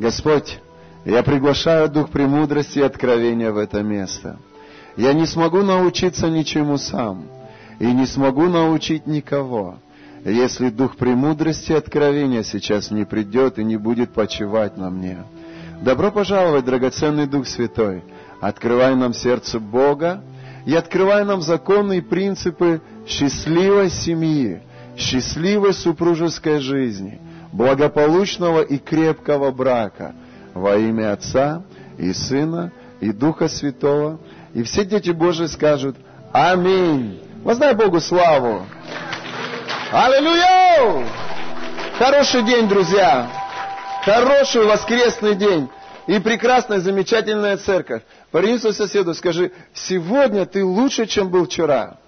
Господь, я приглашаю Дух премудрости и откровения в это место. Я не смогу научиться ничему сам, и не смогу научить никого, если Дух премудрости и откровения сейчас не придет и не будет почивать на мне. Добро пожаловать, драгоценный Дух Святой. Открывай нам сердце Бога и открывай нам законы и принципы счастливой семьи, счастливой супружеской жизни, благополучного и крепкого брака во имя Отца и Сына и Духа Святого. И все дети Божии скажут Аминь. Воздай Богу славу. Аллилуйя! Хороший день, друзья. Хороший воскресный день. И прекрасная, замечательная церковь. Повернись соседу, скажи, сегодня ты лучше, чем был вчера.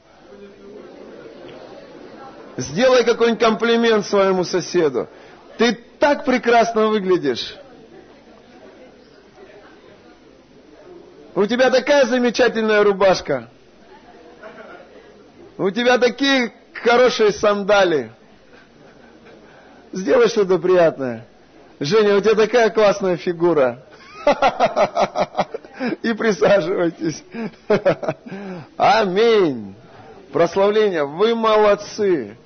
Сделай какой-нибудь комплимент своему соседу. Ты так прекрасно выглядишь. У тебя такая замечательная рубашка. У тебя такие хорошие сандали. Сделай что-то приятное. Женя, у тебя такая классная фигура. И присаживайтесь. Аминь. Прославление. Вы молодцы.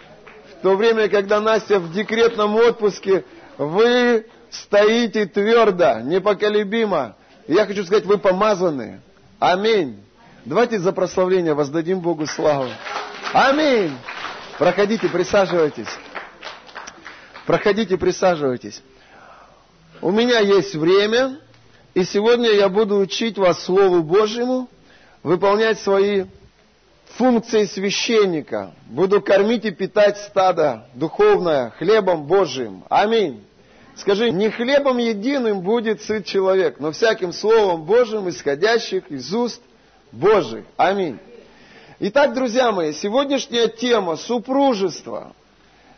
В то время, когда Настя в декретном отпуске, вы стоите твердо, непоколебимо. Я хочу сказать, вы помазаны. Аминь. Давайте за прославление воздадим Богу славу. Аминь. Проходите, присаживайтесь. Проходите, присаживайтесь. У меня есть время, и сегодня я буду учить вас Слову Божьему, выполнять свои функции священника. Буду кормить и питать стадо духовное хлебом Божьим. Аминь. Скажи, не хлебом единым будет сыт человек, но всяким Словом Божьим, исходящих из уст Божьих. Аминь. Итак, друзья мои, сегодняшняя тема – супружество.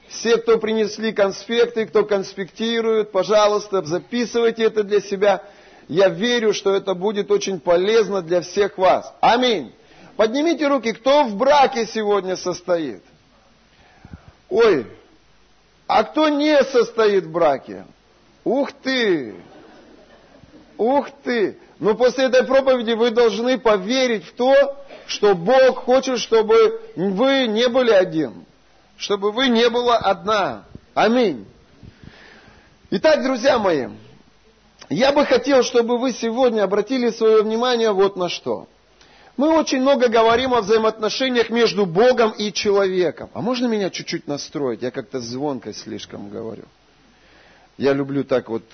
Все, кто принесли конспекты, кто конспектирует, пожалуйста, записывайте это для себя. Я верю, что это будет очень полезно для всех вас. Аминь. Поднимите руки, кто в браке сегодня состоит? Ой, а кто не состоит в браке? Ух ты! Ух ты! Но после этой проповеди вы должны поверить в то, что Бог хочет, чтобы вы не были один. Чтобы вы не была одна. Аминь. Итак, друзья мои, я бы хотел, чтобы вы сегодня обратили свое внимание вот на что. Мы очень много говорим о взаимоотношениях между Богом и человеком. А можно меня чуть-чуть настроить? Я как-то звонко слишком говорю. Я люблю так вот,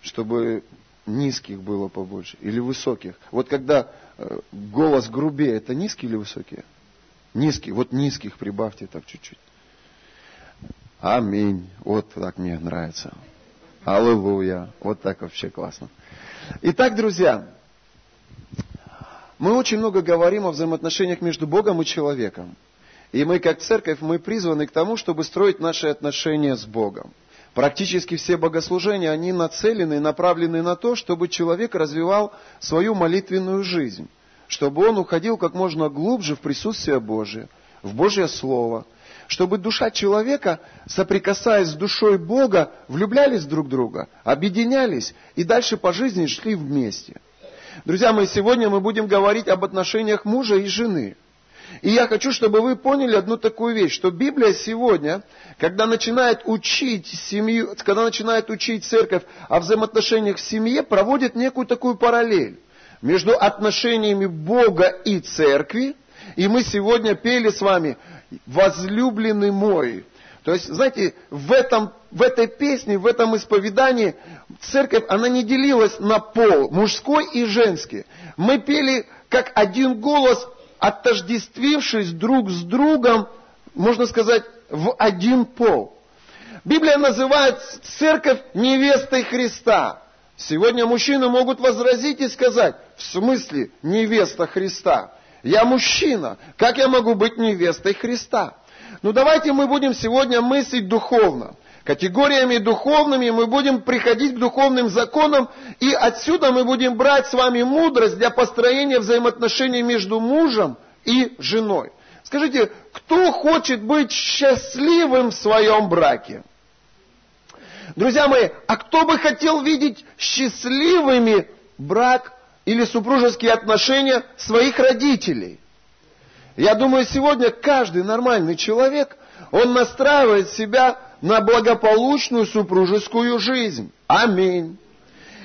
чтобы низких было побольше или высоких. Вот когда э, голос грубее, это низкие или высокие? Низкие. Вот низких прибавьте так чуть-чуть. Аминь. Вот так мне нравится. Аллилуйя. Вот так вообще классно. Итак, друзья, мы очень много говорим о взаимоотношениях между Богом и человеком. И мы, как церковь, мы призваны к тому, чтобы строить наши отношения с Богом. Практически все богослужения, они нацелены и направлены на то, чтобы человек развивал свою молитвенную жизнь, чтобы он уходил как можно глубже в присутствие Божие, в Божье Слово, чтобы душа человека, соприкасаясь с душой Бога, влюблялись друг в друга, объединялись и дальше по жизни шли вместе. Друзья мои, сегодня мы будем говорить об отношениях мужа и жены – и я хочу, чтобы вы поняли одну такую вещь, что Библия сегодня, когда начинает учить семью, когда начинает учить церковь о взаимоотношениях в семье, проводит некую такую параллель между отношениями Бога и церкви. И мы сегодня пели с вами «Возлюбленный мой». То есть, знаете, в, этом, в этой песне, в этом исповедании церковь, она не делилась на пол, мужской и женский. Мы пели как один голос отождествившись друг с другом, можно сказать, в один пол. Библия называет церковь невестой Христа. Сегодня мужчины могут возразить и сказать, в смысле невеста Христа? Я мужчина, как я могу быть невестой Христа? Ну давайте мы будем сегодня мыслить духовно. Категориями духовными мы будем приходить к духовным законам, и отсюда мы будем брать с вами мудрость для построения взаимоотношений между мужем и женой. Скажите, кто хочет быть счастливым в своем браке? Друзья мои, а кто бы хотел видеть счастливыми брак или супружеские отношения своих родителей? Я думаю, сегодня каждый нормальный человек, он настраивает себя на благополучную супружескую жизнь. Аминь.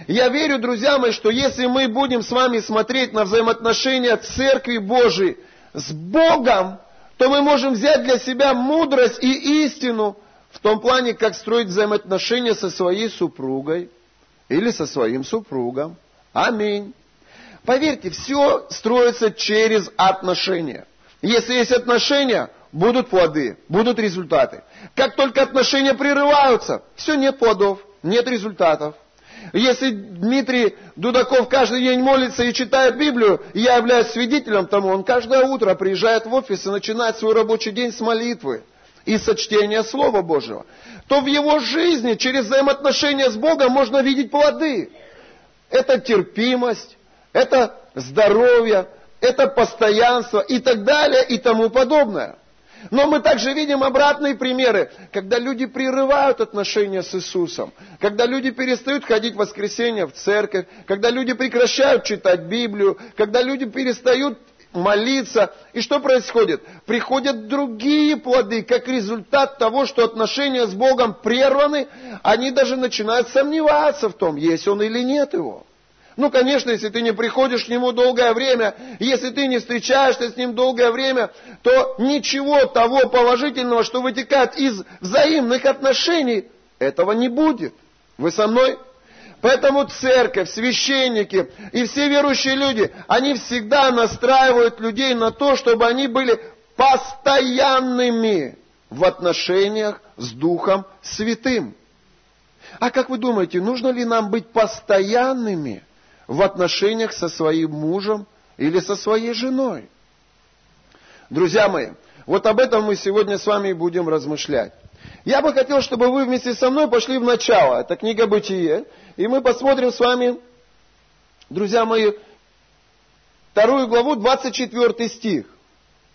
Я верю, друзья мои, что если мы будем с вами смотреть на взаимоотношения Церкви Божией с Богом, то мы можем взять для себя мудрость и истину в том плане, как строить взаимоотношения со своей супругой или со своим супругом. Аминь. Поверьте, все строится через отношения. Если есть отношения, будут плоды, будут результаты. Как только отношения прерываются, все, нет плодов, нет результатов. Если Дмитрий Дудаков каждый день молится и читает Библию, и я являюсь свидетелем тому, он каждое утро приезжает в офис и начинает свой рабочий день с молитвы и со чтения Слова Божьего, то в его жизни через взаимоотношения с Богом можно видеть плоды. Это терпимость, это здоровье, это постоянство и так далее и тому подобное. Но мы также видим обратные примеры, когда люди прерывают отношения с Иисусом, когда люди перестают ходить в воскресенье в церковь, когда люди прекращают читать Библию, когда люди перестают молиться. И что происходит? Приходят другие плоды, как результат того, что отношения с Богом прерваны, они даже начинают сомневаться в том, есть он или нет его. Ну, конечно, если ты не приходишь к нему долгое время, если ты не встречаешься с ним долгое время, то ничего того положительного, что вытекает из взаимных отношений, этого не будет. Вы со мной? Поэтому церковь, священники и все верующие люди, они всегда настраивают людей на то, чтобы они были постоянными в отношениях с Духом Святым. А как вы думаете, нужно ли нам быть постоянными – в отношениях со своим мужем или со своей женой. Друзья мои, вот об этом мы сегодня с вами будем размышлять. Я бы хотел, чтобы вы вместе со мной пошли в начало. Это книга Бытие. И мы посмотрим с вами, друзья мои, вторую главу, 24 стих.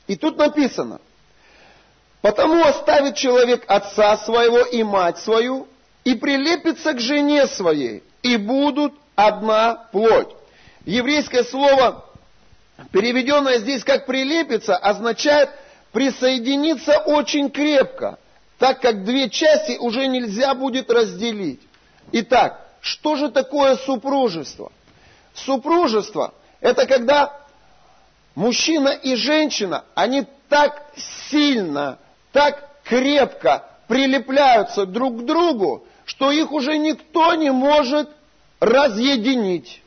И тут написано. «Потому оставит человек отца своего и мать свою, и прилепится к жене своей, и будут одна плоть. Еврейское слово, переведенное здесь как прилепиться, означает присоединиться очень крепко, так как две части уже нельзя будет разделить. Итак, что же такое супружество? Супружество – это когда мужчина и женщина, они так сильно, так крепко прилепляются друг к другу, что их уже никто не может разъединить.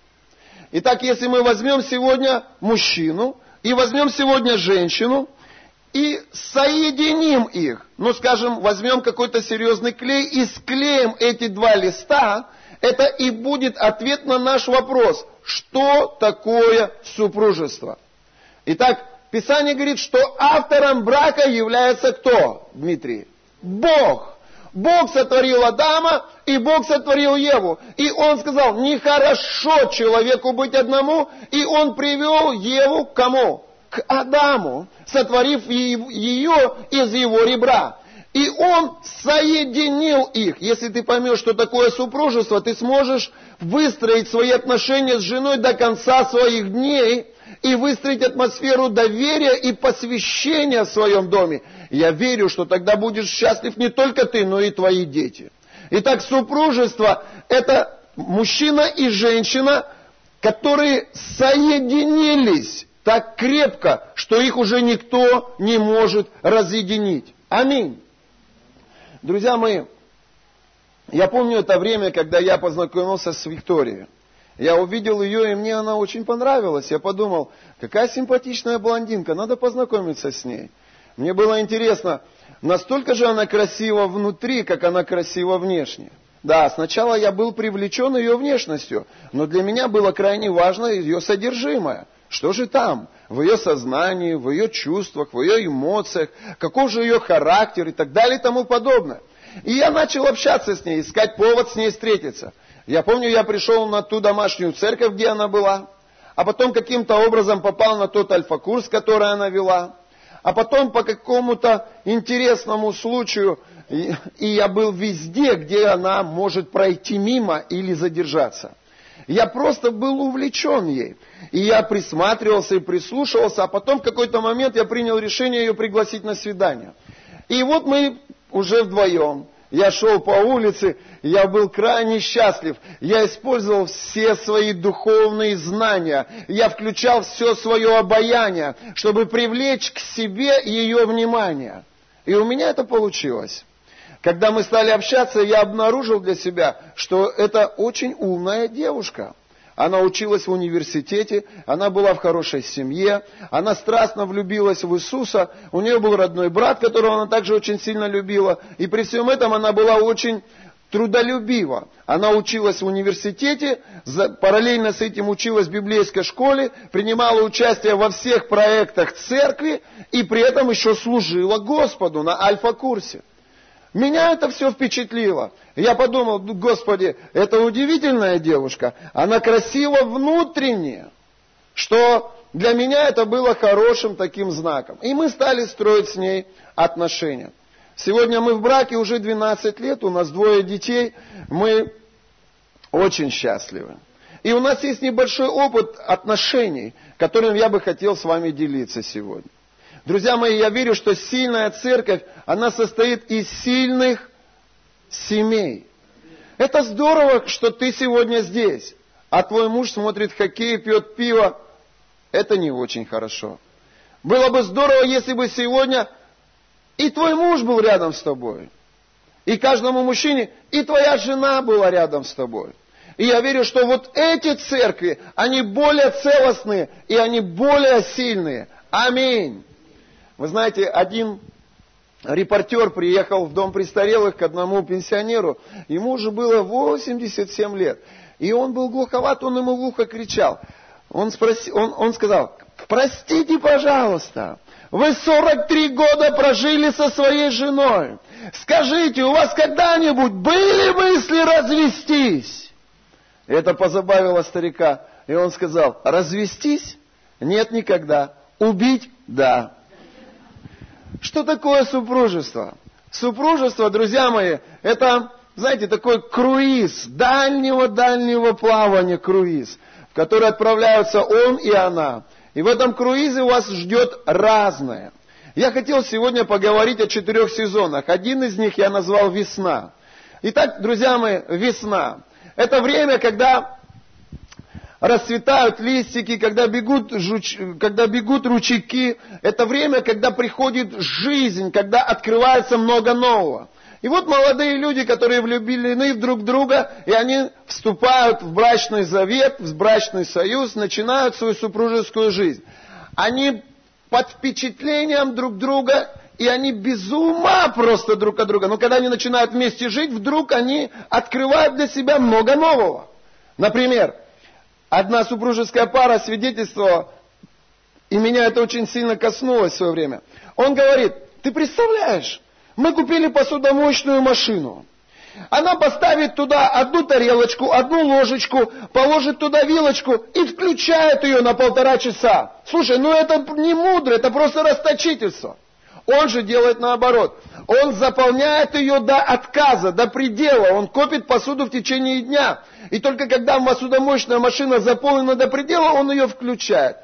Итак, если мы возьмем сегодня мужчину и возьмем сегодня женщину и соединим их, ну, скажем, возьмем какой-то серьезный клей и склеим эти два листа, это и будет ответ на наш вопрос, что такое супружество. Итак, Писание говорит, что автором брака является кто, Дмитрий? Бог. Бог сотворил Адама, и Бог сотворил Еву. И он сказал, нехорошо человеку быть одному, и он привел Еву к кому? К Адаму, сотворив ее из его ребра. И он соединил их. Если ты поймешь, что такое супружество, ты сможешь выстроить свои отношения с женой до конца своих дней и выстроить атмосферу доверия и посвящения в своем доме. Я верю, что тогда будешь счастлив не только ты, но и твои дети. Итак, супружество – это мужчина и женщина, которые соединились так крепко, что их уже никто не может разъединить. Аминь. Друзья мои, я помню это время, когда я познакомился с Викторией. Я увидел ее, и мне она очень понравилась. Я подумал, какая симпатичная блондинка, надо познакомиться с ней. Мне было интересно, настолько же она красива внутри, как она красива внешне. Да, сначала я был привлечен ее внешностью, но для меня было крайне важно ее содержимое. Что же там? В ее сознании, в ее чувствах, в ее эмоциях, каков же ее характер и так далее и тому подобное. И я начал общаться с ней, искать повод с ней встретиться. Я помню, я пришел на ту домашнюю церковь, где она была, а потом каким-то образом попал на тот альфа-курс, который она вела а потом по какому-то интересному случаю И, я был везде, где она может пройти мимо или задержаться. Я просто был увлечен ей. И я присматривался и прислушивался, а потом в какой-то момент я принял решение ее пригласить на свидание. И вот мы уже вдвоем. Я шел по улице, я был крайне счастлив. Я использовал все свои духовные знания. Я включал все свое обаяние, чтобы привлечь к себе ее внимание. И у меня это получилось. Когда мы стали общаться, я обнаружил для себя, что это очень умная девушка. Она училась в университете, она была в хорошей семье, она страстно влюбилась в Иисуса, у нее был родной брат, которого она также очень сильно любила, и при всем этом она была очень трудолюбива. Она училась в университете, параллельно с этим училась в библейской школе, принимала участие во всех проектах церкви и при этом еще служила Господу на альфа-курсе. Меня это все впечатлило. Я подумал, Господи, это удивительная девушка. Она красива внутренне, что для меня это было хорошим таким знаком. И мы стали строить с ней отношения. Сегодня мы в браке уже 12 лет, у нас двое детей, мы очень счастливы. И у нас есть небольшой опыт отношений, которым я бы хотел с вами делиться сегодня. Друзья мои, я верю, что сильная церковь, она состоит из сильных семей. Это здорово, что ты сегодня здесь, а твой муж смотрит хоккей, пьет пиво. Это не очень хорошо. Было бы здорово, если бы сегодня и твой муж был рядом с тобой. И каждому мужчине, и твоя жена была рядом с тобой. И я верю, что вот эти церкви, они более целостные, и они более сильные. Аминь. Вы знаете, один репортер приехал в дом престарелых к одному пенсионеру, ему уже было 87 лет, и он был глуховат, он ему в ухо кричал. Он, спросил, он, он сказал, простите, пожалуйста, вы 43 года прожили со своей женой. Скажите, у вас когда-нибудь были мысли развестись? Это позабавило старика. И он сказал, развестись? Нет никогда. Убить? Да. Что такое супружество? Супружество, друзья мои, это, знаете, такой круиз, дальнего-дальнего плавания круиз, в который отправляются он и она. И в этом круизе вас ждет разное. Я хотел сегодня поговорить о четырех сезонах. Один из них я назвал «Весна». Итак, друзья мои, весна. Это время, когда расцветают листики, когда бегут, жуч... когда бегут ручейки. Это время, когда приходит жизнь, когда открывается много нового. И вот молодые люди, которые влюблены в друг друга, и они вступают в брачный завет, в брачный союз, начинают свою супружескую жизнь. Они под впечатлением друг друга, и они без ума просто друг от друга. Но когда они начинают вместе жить, вдруг они открывают для себя много нового. Например, Одна супружеская пара свидетельствовала, и меня это очень сильно коснулось в свое время. Он говорит, ты представляешь, мы купили посудомоечную машину. Она поставит туда одну тарелочку, одну ложечку, положит туда вилочку и включает ее на полтора часа. Слушай, ну это не мудро, это просто расточительство. Он же делает наоборот. Он заполняет ее до отказа, до предела. Он копит посуду в течение дня. И только когда посудомоечная машина заполнена до предела, он ее включает.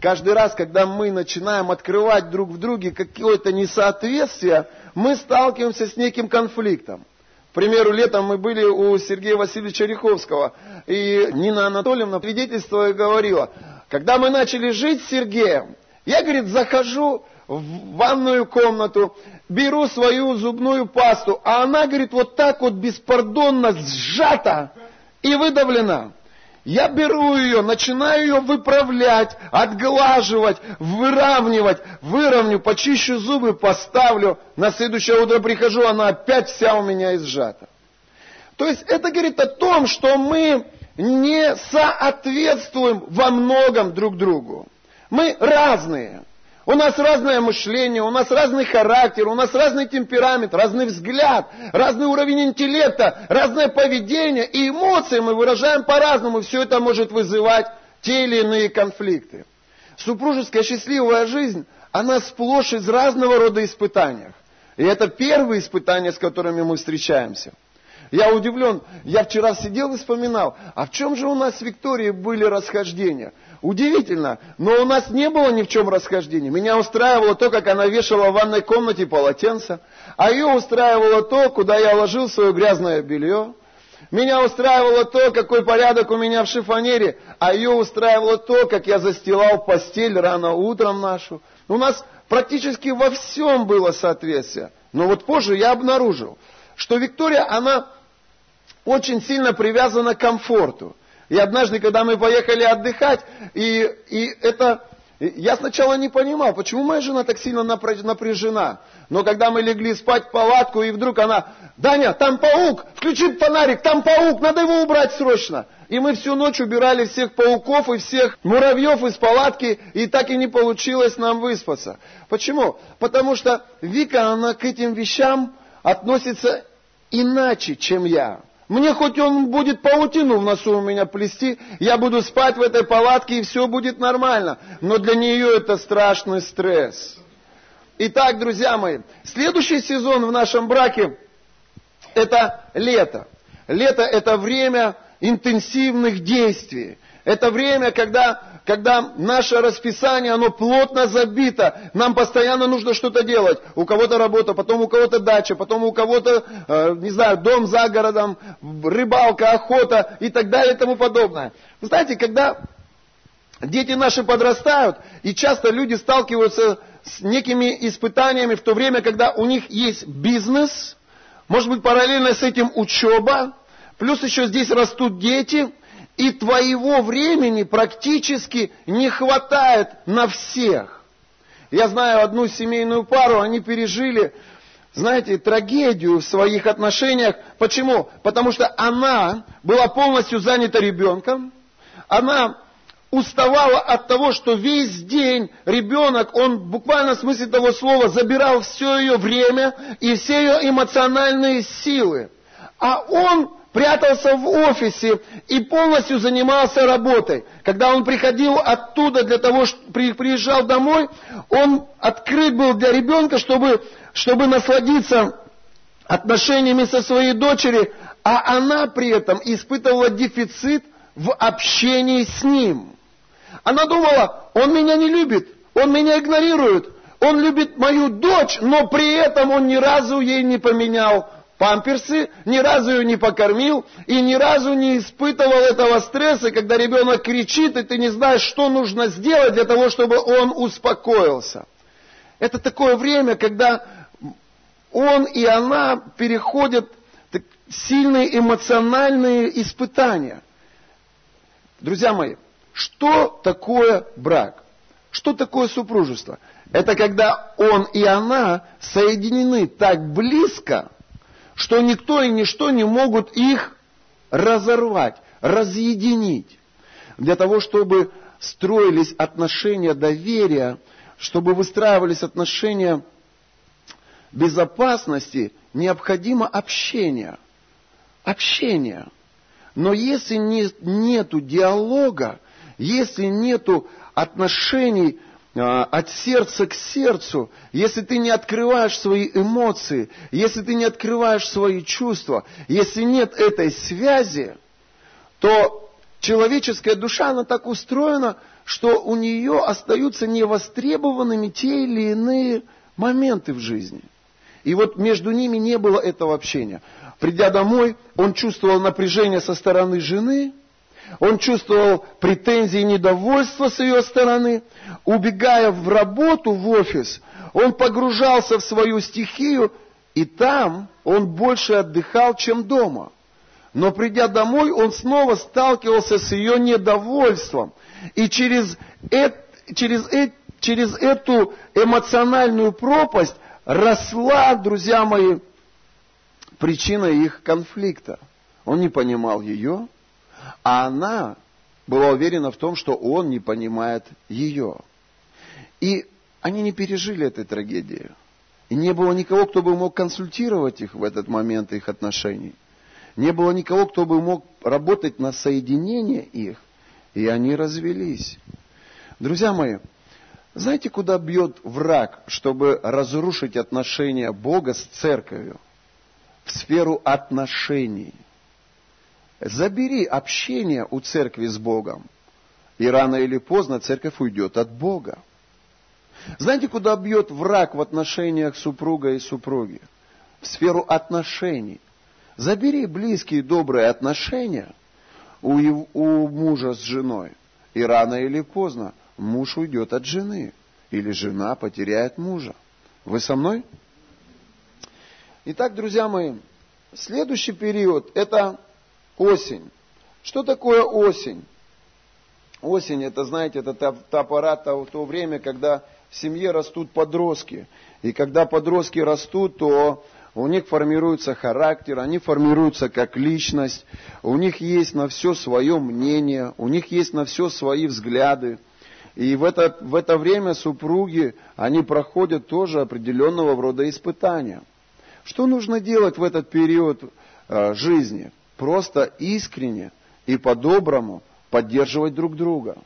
Каждый раз, когда мы начинаем открывать друг в друге какое-то несоответствие, мы сталкиваемся с неким конфликтом. К примеру, летом мы были у Сергея Васильевича Риховского, и Нина Анатольевна свидетельствовала и говорила, когда мы начали жить с Сергеем, я, говорит, захожу в ванную комнату, беру свою зубную пасту, а она, говорит, вот так вот беспардонно сжата и выдавлена. Я беру ее, начинаю ее выправлять, отглаживать, выравнивать, выровню, почищу зубы, поставлю. На следующее утро прихожу, она опять вся у меня изжата. То есть это говорит о том, что мы не соответствуем во многом друг другу. Мы разные. У нас разное мышление, у нас разный характер, у нас разный темперамент, разный взгляд, разный уровень интеллекта, разное поведение и эмоции мы выражаем по-разному. Все это может вызывать те или иные конфликты. Супружеская счастливая жизнь, она сплошь из разного рода испытаний. И это первые испытания, с которыми мы встречаемся. Я удивлен, я вчера сидел и вспоминал, а в чем же у нас с Викторией были расхождения? Удивительно, но у нас не было ни в чем расхождения. Меня устраивало то, как она вешала в ванной комнате полотенце, а ее устраивало то, куда я ложил свое грязное белье. Меня устраивало то, какой порядок у меня в шифонере, а ее устраивало то, как я застилал постель рано утром нашу. У нас практически во всем было соответствие. Но вот позже я обнаружил, что Виктория, она очень сильно привязана к комфорту. И однажды, когда мы поехали отдыхать, и, и это... Я сначала не понимал, почему моя жена так сильно напряжена. Но когда мы легли спать в палатку, и вдруг она, Даня, там паук, включи фонарик, там паук, надо его убрать срочно. И мы всю ночь убирали всех пауков и всех муравьев из палатки, и так и не получилось нам выспаться. Почему? Потому что Вика, она к этим вещам относится иначе, чем я. Мне хоть он будет паутину в носу у меня плести, я буду спать в этой палатке, и все будет нормально. Но для нее это страшный стресс. Итак, друзья мои, следующий сезон в нашем браке – это лето. Лето – это время интенсивных действий. Это время, когда, когда наше расписание, оно плотно забито. Нам постоянно нужно что-то делать. У кого-то работа, потом у кого-то дача, потом у кого-то, э, не знаю, дом за городом, рыбалка, охота и так далее и тому подобное. Вы знаете, когда дети наши подрастают, и часто люди сталкиваются с некими испытаниями в то время, когда у них есть бизнес, может быть параллельно с этим учеба, плюс еще здесь растут дети – и твоего времени практически не хватает на всех. Я знаю одну семейную пару, они пережили, знаете, трагедию в своих отношениях. Почему? Потому что она была полностью занята ребенком, она уставала от того, что весь день ребенок, он в буквальном смысле того слова забирал все ее время и все ее эмоциональные силы. А он прятался в офисе и полностью занимался работой. Когда он приходил оттуда для того, что приезжал домой, он открыт был для ребенка, чтобы, чтобы насладиться отношениями со своей дочерью, а она при этом испытывала дефицит в общении с ним. Она думала, он меня не любит, он меня игнорирует, он любит мою дочь, но при этом он ни разу ей не поменял памперсы, ни разу ее не покормил и ни разу не испытывал этого стресса, когда ребенок кричит, и ты не знаешь, что нужно сделать для того, чтобы он успокоился. Это такое время, когда он и она переходят сильные эмоциональные испытания. Друзья мои, что такое брак? Что такое супружество? Это когда он и она соединены так близко, что никто и ничто не могут их разорвать, разъединить. Для того, чтобы строились отношения доверия, чтобы выстраивались отношения безопасности, необходимо общение. Общение. Но если не, нету диалога, если нету отношений от сердца к сердцу, если ты не открываешь свои эмоции, если ты не открываешь свои чувства, если нет этой связи, то человеческая душа, она так устроена, что у нее остаются невостребованными те или иные моменты в жизни. И вот между ними не было этого общения. Придя домой, он чувствовал напряжение со стороны жены – он чувствовал претензии и недовольство с ее стороны. Убегая в работу, в офис, он погружался в свою стихию, и там он больше отдыхал, чем дома. Но придя домой, он снова сталкивался с ее недовольством. И через, это, через, э, через эту эмоциональную пропасть росла, друзья мои, причина их конфликта. Он не понимал ее, а она была уверена в том, что он не понимает ее. И они не пережили этой трагедии. И не было никого, кто бы мог консультировать их в этот момент их отношений. Не было никого, кто бы мог работать на соединение их. И они развелись. Друзья мои, Знаете, куда бьет враг, чтобы разрушить отношения Бога с церковью? В сферу отношений. Забери общение у церкви с Богом, и рано или поздно церковь уйдет от Бога. Знаете, куда бьет враг в отношениях супруга и супруги? В сферу отношений. Забери близкие, добрые отношения у, у мужа с женой, и рано или поздно муж уйдет от жены, или жена потеряет мужа. Вы со мной? Итак, друзья мои, следующий период – это осень. Что такое осень? Осень, это, знаете, это та, та пора, то, то время, когда в семье растут подростки. И когда подростки растут, то у них формируется характер, они формируются как личность, у них есть на все свое мнение, у них есть на все свои взгляды. И в это, в это время супруги, они проходят тоже определенного рода испытания. Что нужно делать в этот период э, жизни? Просто искренне и по-доброму поддерживать друг друга,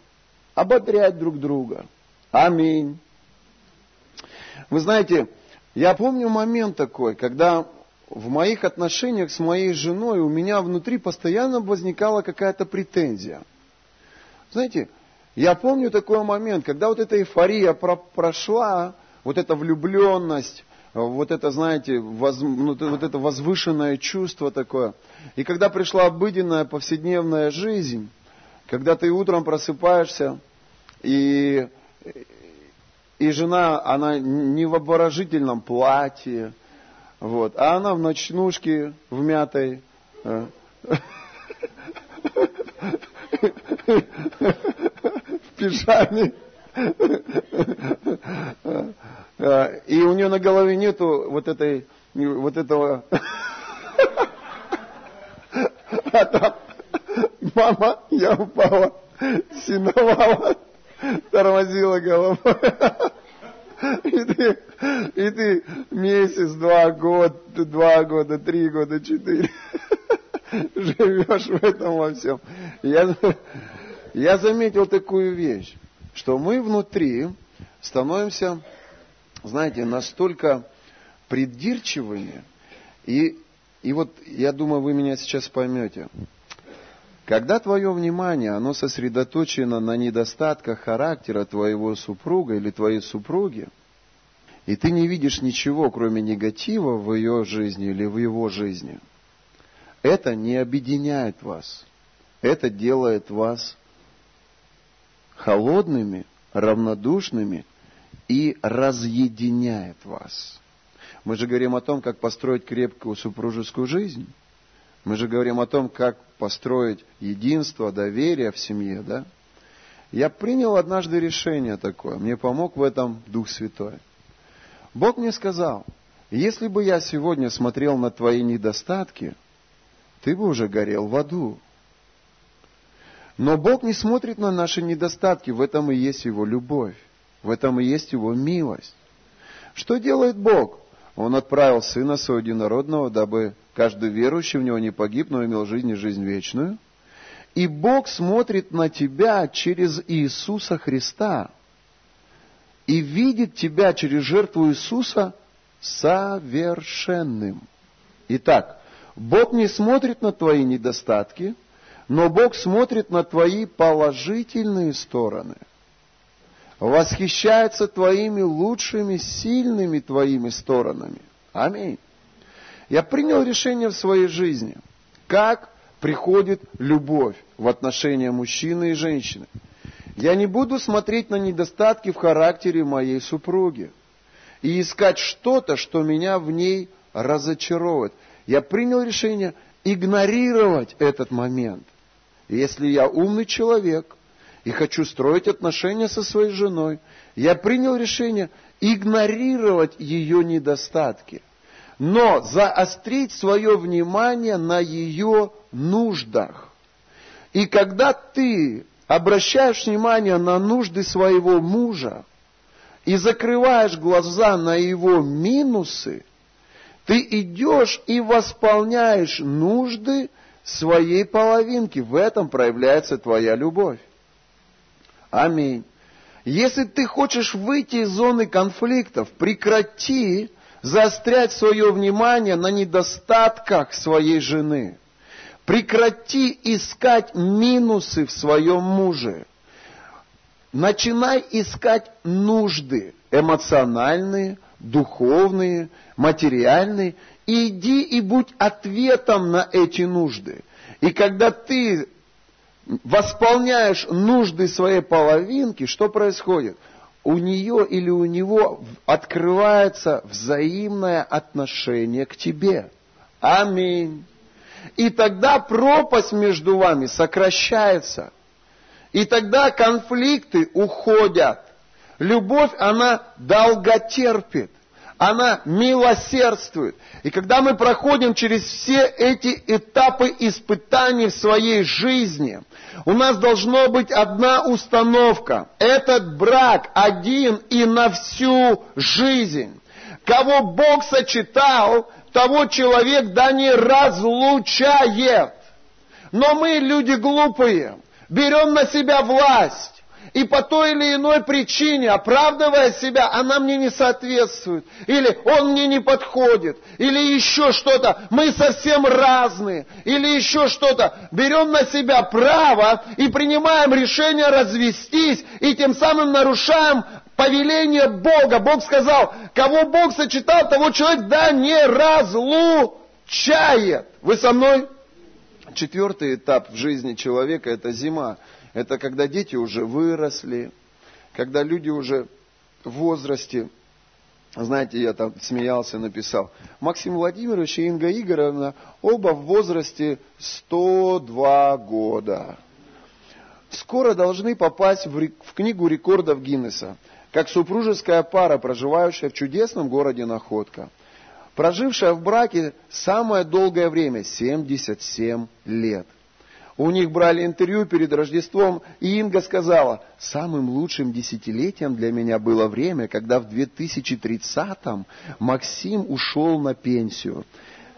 ободрять друг друга. Аминь. Вы знаете, я помню момент такой, когда в моих отношениях с моей женой у меня внутри постоянно возникала какая-то претензия. Знаете, я помню такой момент, когда вот эта эйфория про прошла, вот эта влюбленность, вот это, знаете, воз, ну, вот это возвышенное чувство такое. И когда пришла обыденная повседневная жизнь, когда ты утром просыпаешься, и, и жена, она не в обворожительном платье, вот, а она в ночнушке, в мятой. Э, пижаме. И у нее на голове нету вот этой, вот этого... А там, мама, я упала, синовала, тормозила головой. И ты, и ты месяц, два года, два года, три года, четыре живешь в этом во всем. Я, я заметил такую вещь, что мы внутри становимся, знаете, настолько придирчивыми, и, и вот я думаю, вы меня сейчас поймете. Когда твое внимание, оно сосредоточено на недостатках характера твоего супруга или твоей супруги, и ты не видишь ничего, кроме негатива в ее жизни или в его жизни, это не объединяет вас. Это делает вас холодными, равнодушными и разъединяет вас. Мы же говорим о том, как построить крепкую супружескую жизнь. Мы же говорим о том, как построить единство, доверие в семье, да? Я принял однажды решение такое, мне помог в этом Дух Святой. Бог мне сказал, если бы я сегодня смотрел на твои недостатки, ты бы уже горел в аду. Но Бог не смотрит на наши недостатки, в этом и есть Его любовь, в этом и есть Его милость. Что делает Бог? Он отправил Сына Своего Единородного, дабы каждый верующий в Него не погиб, но имел жизнь и жизнь вечную. И Бог смотрит на тебя через Иисуса Христа и видит тебя через жертву Иисуса совершенным. Итак, Бог не смотрит на твои недостатки – но Бог смотрит на твои положительные стороны, восхищается твоими лучшими, сильными твоими сторонами. Аминь. Я принял решение в своей жизни, как приходит любовь в отношения мужчины и женщины. Я не буду смотреть на недостатки в характере моей супруги и искать что-то, что меня в ней разочаровывает. Я принял решение игнорировать этот момент – если я умный человек и хочу строить отношения со своей женой, я принял решение игнорировать ее недостатки, но заострить свое внимание на ее нуждах. И когда ты обращаешь внимание на нужды своего мужа и закрываешь глаза на его минусы, ты идешь и восполняешь нужды своей половинки. В этом проявляется твоя любовь. Аминь. Если ты хочешь выйти из зоны конфликтов, прекрати заострять свое внимание на недостатках своей жены. Прекрати искать минусы в своем муже. Начинай искать нужды эмоциональные, духовные, материальные. И иди и будь ответом на эти нужды. И когда ты восполняешь нужды своей половинки, что происходит? У нее или у него открывается взаимное отношение к тебе. Аминь. И тогда пропасть между вами сокращается. И тогда конфликты уходят. Любовь, она долготерпит. Она милосердствует. И когда мы проходим через все эти этапы испытаний в своей жизни, у нас должна быть одна установка. Этот брак один и на всю жизнь. Кого Бог сочетал, того человек да не разлучает. Но мы, люди глупые, берем на себя власть. И по той или иной причине, оправдывая себя, она мне не соответствует. Или он мне не подходит. Или еще что-то. Мы совсем разные. Или еще что-то. Берем на себя право и принимаем решение развестись. И тем самым нарушаем повеление Бога. Бог сказал, кого Бог сочетал, того человек да не разлучает. Вы со мной? Четвертый этап в жизни человека – это зима. Это когда дети уже выросли, когда люди уже в возрасте. Знаете, я там смеялся, написал. Максим Владимирович и Инга Игоревна оба в возрасте 102 года. Скоро должны попасть в, в книгу рекордов Гиннесса как супружеская пара, проживающая в чудесном городе Находка, прожившая в браке самое долгое время, 77 лет. У них брали интервью перед Рождеством, и Инга сказала, самым лучшим десятилетием для меня было время, когда в 2030-м Максим ушел на пенсию.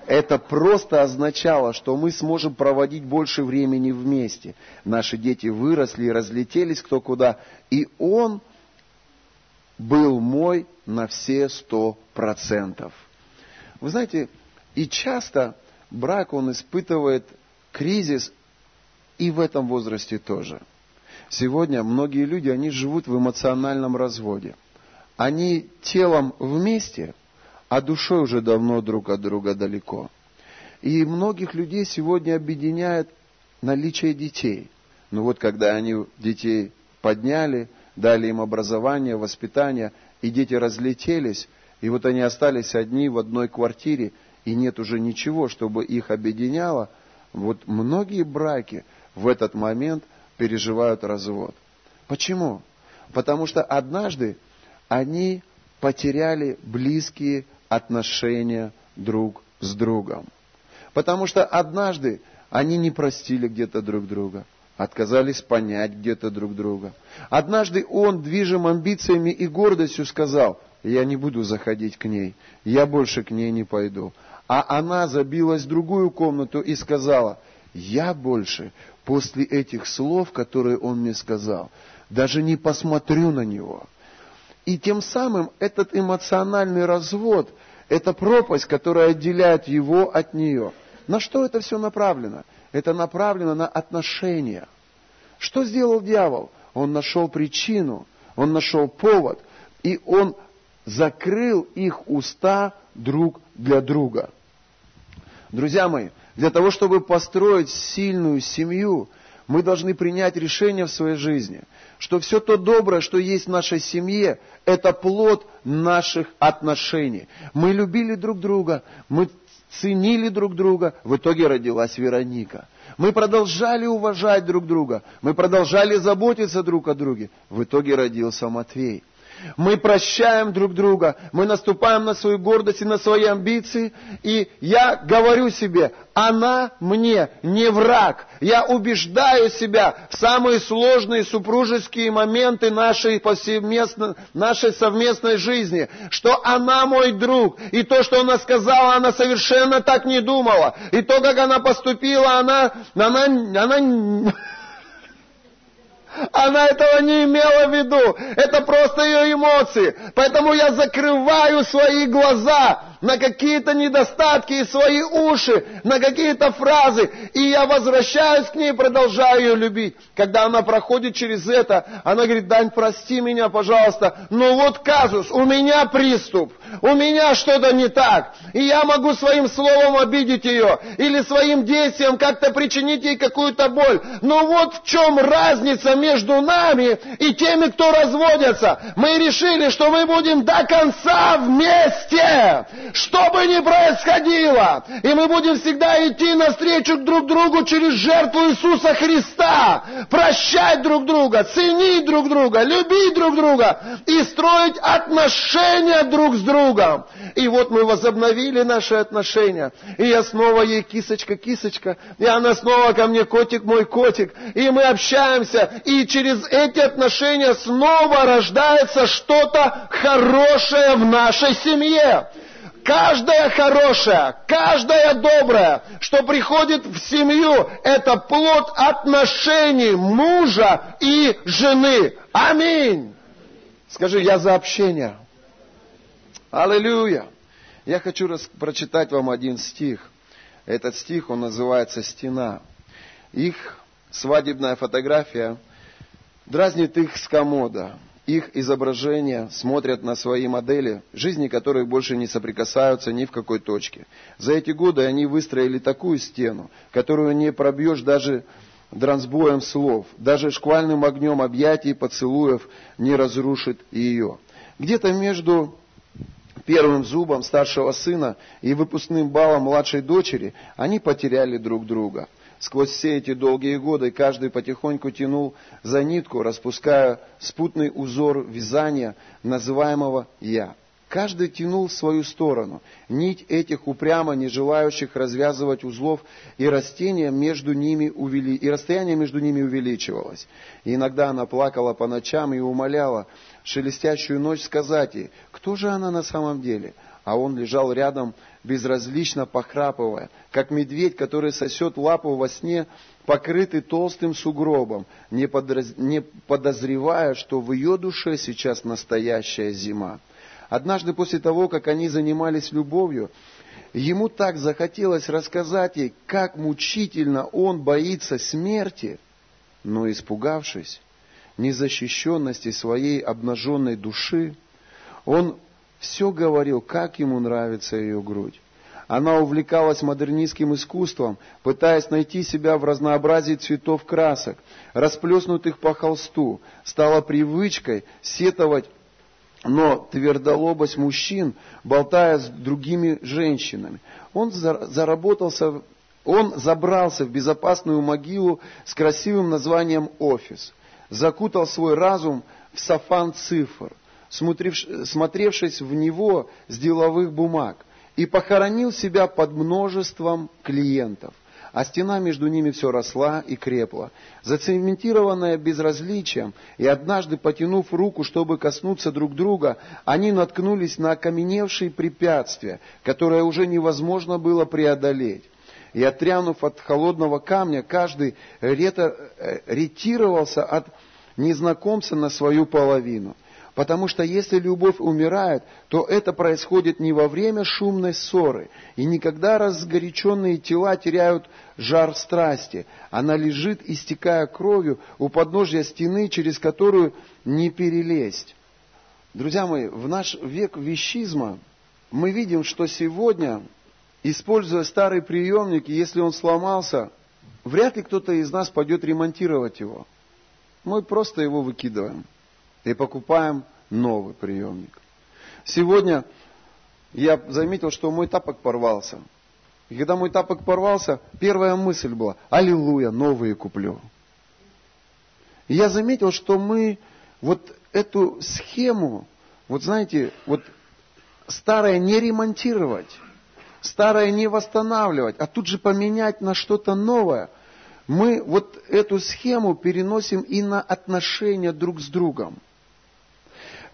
Это просто означало, что мы сможем проводить больше времени вместе. Наши дети выросли и разлетелись кто куда, и он был мой на все сто процентов. Вы знаете, и часто брак, он испытывает кризис и в этом возрасте тоже. Сегодня многие люди, они живут в эмоциональном разводе. Они телом вместе, а душой уже давно друг от друга далеко. И многих людей сегодня объединяет наличие детей. Ну вот когда они детей подняли – дали им образование, воспитание, и дети разлетелись, и вот они остались одни в одной квартире, и нет уже ничего, чтобы их объединяло. Вот многие браки в этот момент переживают развод. Почему? Потому что однажды они потеряли близкие отношения друг с другом. Потому что однажды они не простили где-то друг друга отказались понять где-то друг друга. Однажды он, движим амбициями и гордостью, сказал, я не буду заходить к ней, я больше к ней не пойду. А она забилась в другую комнату и сказала, я больше после этих слов, которые он мне сказал, даже не посмотрю на него. И тем самым этот эмоциональный развод, это пропасть, которая отделяет его от нее. На что это все направлено? Это направлено на отношения. Что сделал дьявол? Он нашел причину, он нашел повод, и он закрыл их уста друг для друга. Друзья мои, для того, чтобы построить сильную семью, мы должны принять решение в своей жизни, что все то доброе, что есть в нашей семье, это плод наших отношений. Мы любили друг друга, мы ценили друг друга, в итоге родилась Вероника. Мы продолжали уважать друг друга, мы продолжали заботиться друг о друге, в итоге родился Матвей. Мы прощаем друг друга, мы наступаем на свою гордость и на свои амбиции. И я говорю себе, она мне не враг. Я убеждаю себя в самые сложные супружеские моменты нашей, повсеместно, нашей совместной жизни, что она мой друг. И то, что она сказала, она совершенно так не думала. И то, как она поступила, она, она, она, она этого не имела в виду. Это просто ее эмоции. Поэтому я закрываю свои глаза на какие-то недостатки и свои уши, на какие-то фразы. И я возвращаюсь к ней продолжаю ее любить. Когда она проходит через это, она говорит, Дань, прости меня, пожалуйста. Ну вот казус, у меня приступ, у меня что-то не так. И я могу своим словом обидеть ее. Или своим действием как-то причинить ей какую-то боль. Но вот в чем разница между нами и теми, кто разводятся. Мы решили, что мы будем до конца вместе что бы ни происходило. И мы будем всегда идти навстречу друг другу через жертву Иисуса Христа. Прощать друг друга, ценить друг друга, любить друг друга и строить отношения друг с другом. И вот мы возобновили наши отношения. И я снова ей кисочка, кисочка. И она снова ко мне котик, мой котик. И мы общаемся. И через эти отношения снова рождается что-то хорошее в нашей семье. Каждое хорошее, каждое доброе, что приходит в семью, это плод отношений мужа и жены. Аминь. Скажи, я за общение. Аллилуйя. Я хочу рас... прочитать вам один стих. Этот стих, он называется «Стена». Их свадебная фотография дразнит их с комода их изображения смотрят на свои модели, жизни которых больше не соприкасаются ни в какой точке. За эти годы они выстроили такую стену, которую не пробьешь даже дрансбоем слов, даже шквальным огнем объятий и поцелуев не разрушит ее. Где-то между первым зубом старшего сына и выпускным балом младшей дочери они потеряли друг друга – Сквозь все эти долгие годы каждый потихоньку тянул за нитку, распуская спутный узор вязания, называемого «я». Каждый тянул в свою сторону. Нить этих упрямо не желающих развязывать узлов, и, растения между ними увели... и расстояние между ними увеличивалось. И иногда она плакала по ночам и умоляла шелестящую ночь сказать ей, кто же она на самом деле – а он лежал рядом, безразлично похрапывая, как медведь, который сосет лапу во сне, покрытый толстым сугробом, не, подраз... не подозревая, что в ее душе сейчас настоящая зима. Однажды после того, как они занимались любовью, ему так захотелось рассказать ей, как мучительно он боится смерти, но испугавшись незащищенности своей обнаженной души, он все говорил, как ему нравится ее грудь. Она увлекалась модернистским искусством, пытаясь найти себя в разнообразии цветов красок, расплеснутых по холсту. Стала привычкой сетовать но твердолобость мужчин, болтая с другими женщинами. Он заработался, он забрался в безопасную могилу с красивым названием «Офис», закутал свой разум в сафан цифр, смотревшись в него с деловых бумаг, и похоронил себя под множеством клиентов. А стена между ними все росла и крепла, зацементированная безразличием, и однажды, потянув руку, чтобы коснуться друг друга, они наткнулись на окаменевшие препятствия, которое уже невозможно было преодолеть. И отрянув от холодного камня, каждый э, ретировался от незнакомца на свою половину – Потому что если любовь умирает, то это происходит не во время шумной ссоры. И никогда разгоряченные тела теряют жар страсти. Она лежит, истекая кровью, у подножья стены, через которую не перелезть. Друзья мои, в наш век вещизма мы видим, что сегодня, используя старый приемник, если он сломался, вряд ли кто-то из нас пойдет ремонтировать его. Мы просто его выкидываем и покупаем новый приемник. Сегодня я заметил, что мой тапок порвался. И когда мой тапок порвался, первая мысль была, аллилуйя, новые куплю. И я заметил, что мы вот эту схему, вот знаете, вот старое не ремонтировать, старое не восстанавливать, а тут же поменять на что-то новое. Мы вот эту схему переносим и на отношения друг с другом.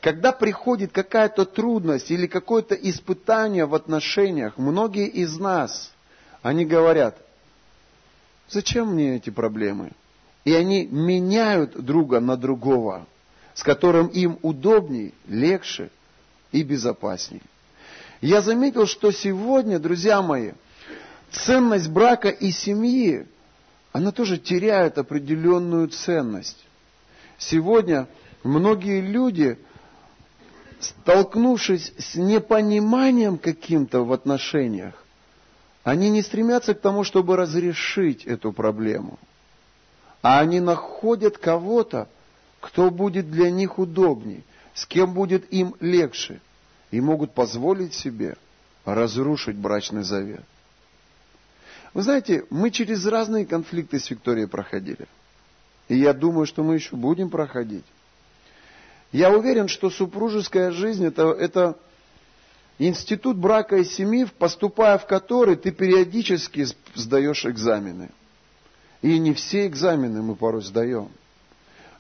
Когда приходит какая-то трудность или какое-то испытание в отношениях, многие из нас, они говорят, зачем мне эти проблемы? и они меняют друга на другого, с которым им удобней, легче и безопасней. Я заметил, что сегодня, друзья мои, ценность брака и семьи, она тоже теряет определенную ценность. Сегодня многие люди, столкнувшись с непониманием каким-то в отношениях, они не стремятся к тому, чтобы разрешить эту проблему, а они находят кого-то, кто будет для них удобней, с кем будет им легче, и могут позволить себе разрушить брачный завет. Вы знаете, мы через разные конфликты с Викторией проходили. И я думаю, что мы еще будем проходить. Я уверен, что супружеская жизнь это, это институт брака и семьи, поступая в который ты периодически сдаешь экзамены. И не все экзамены мы порой сдаем.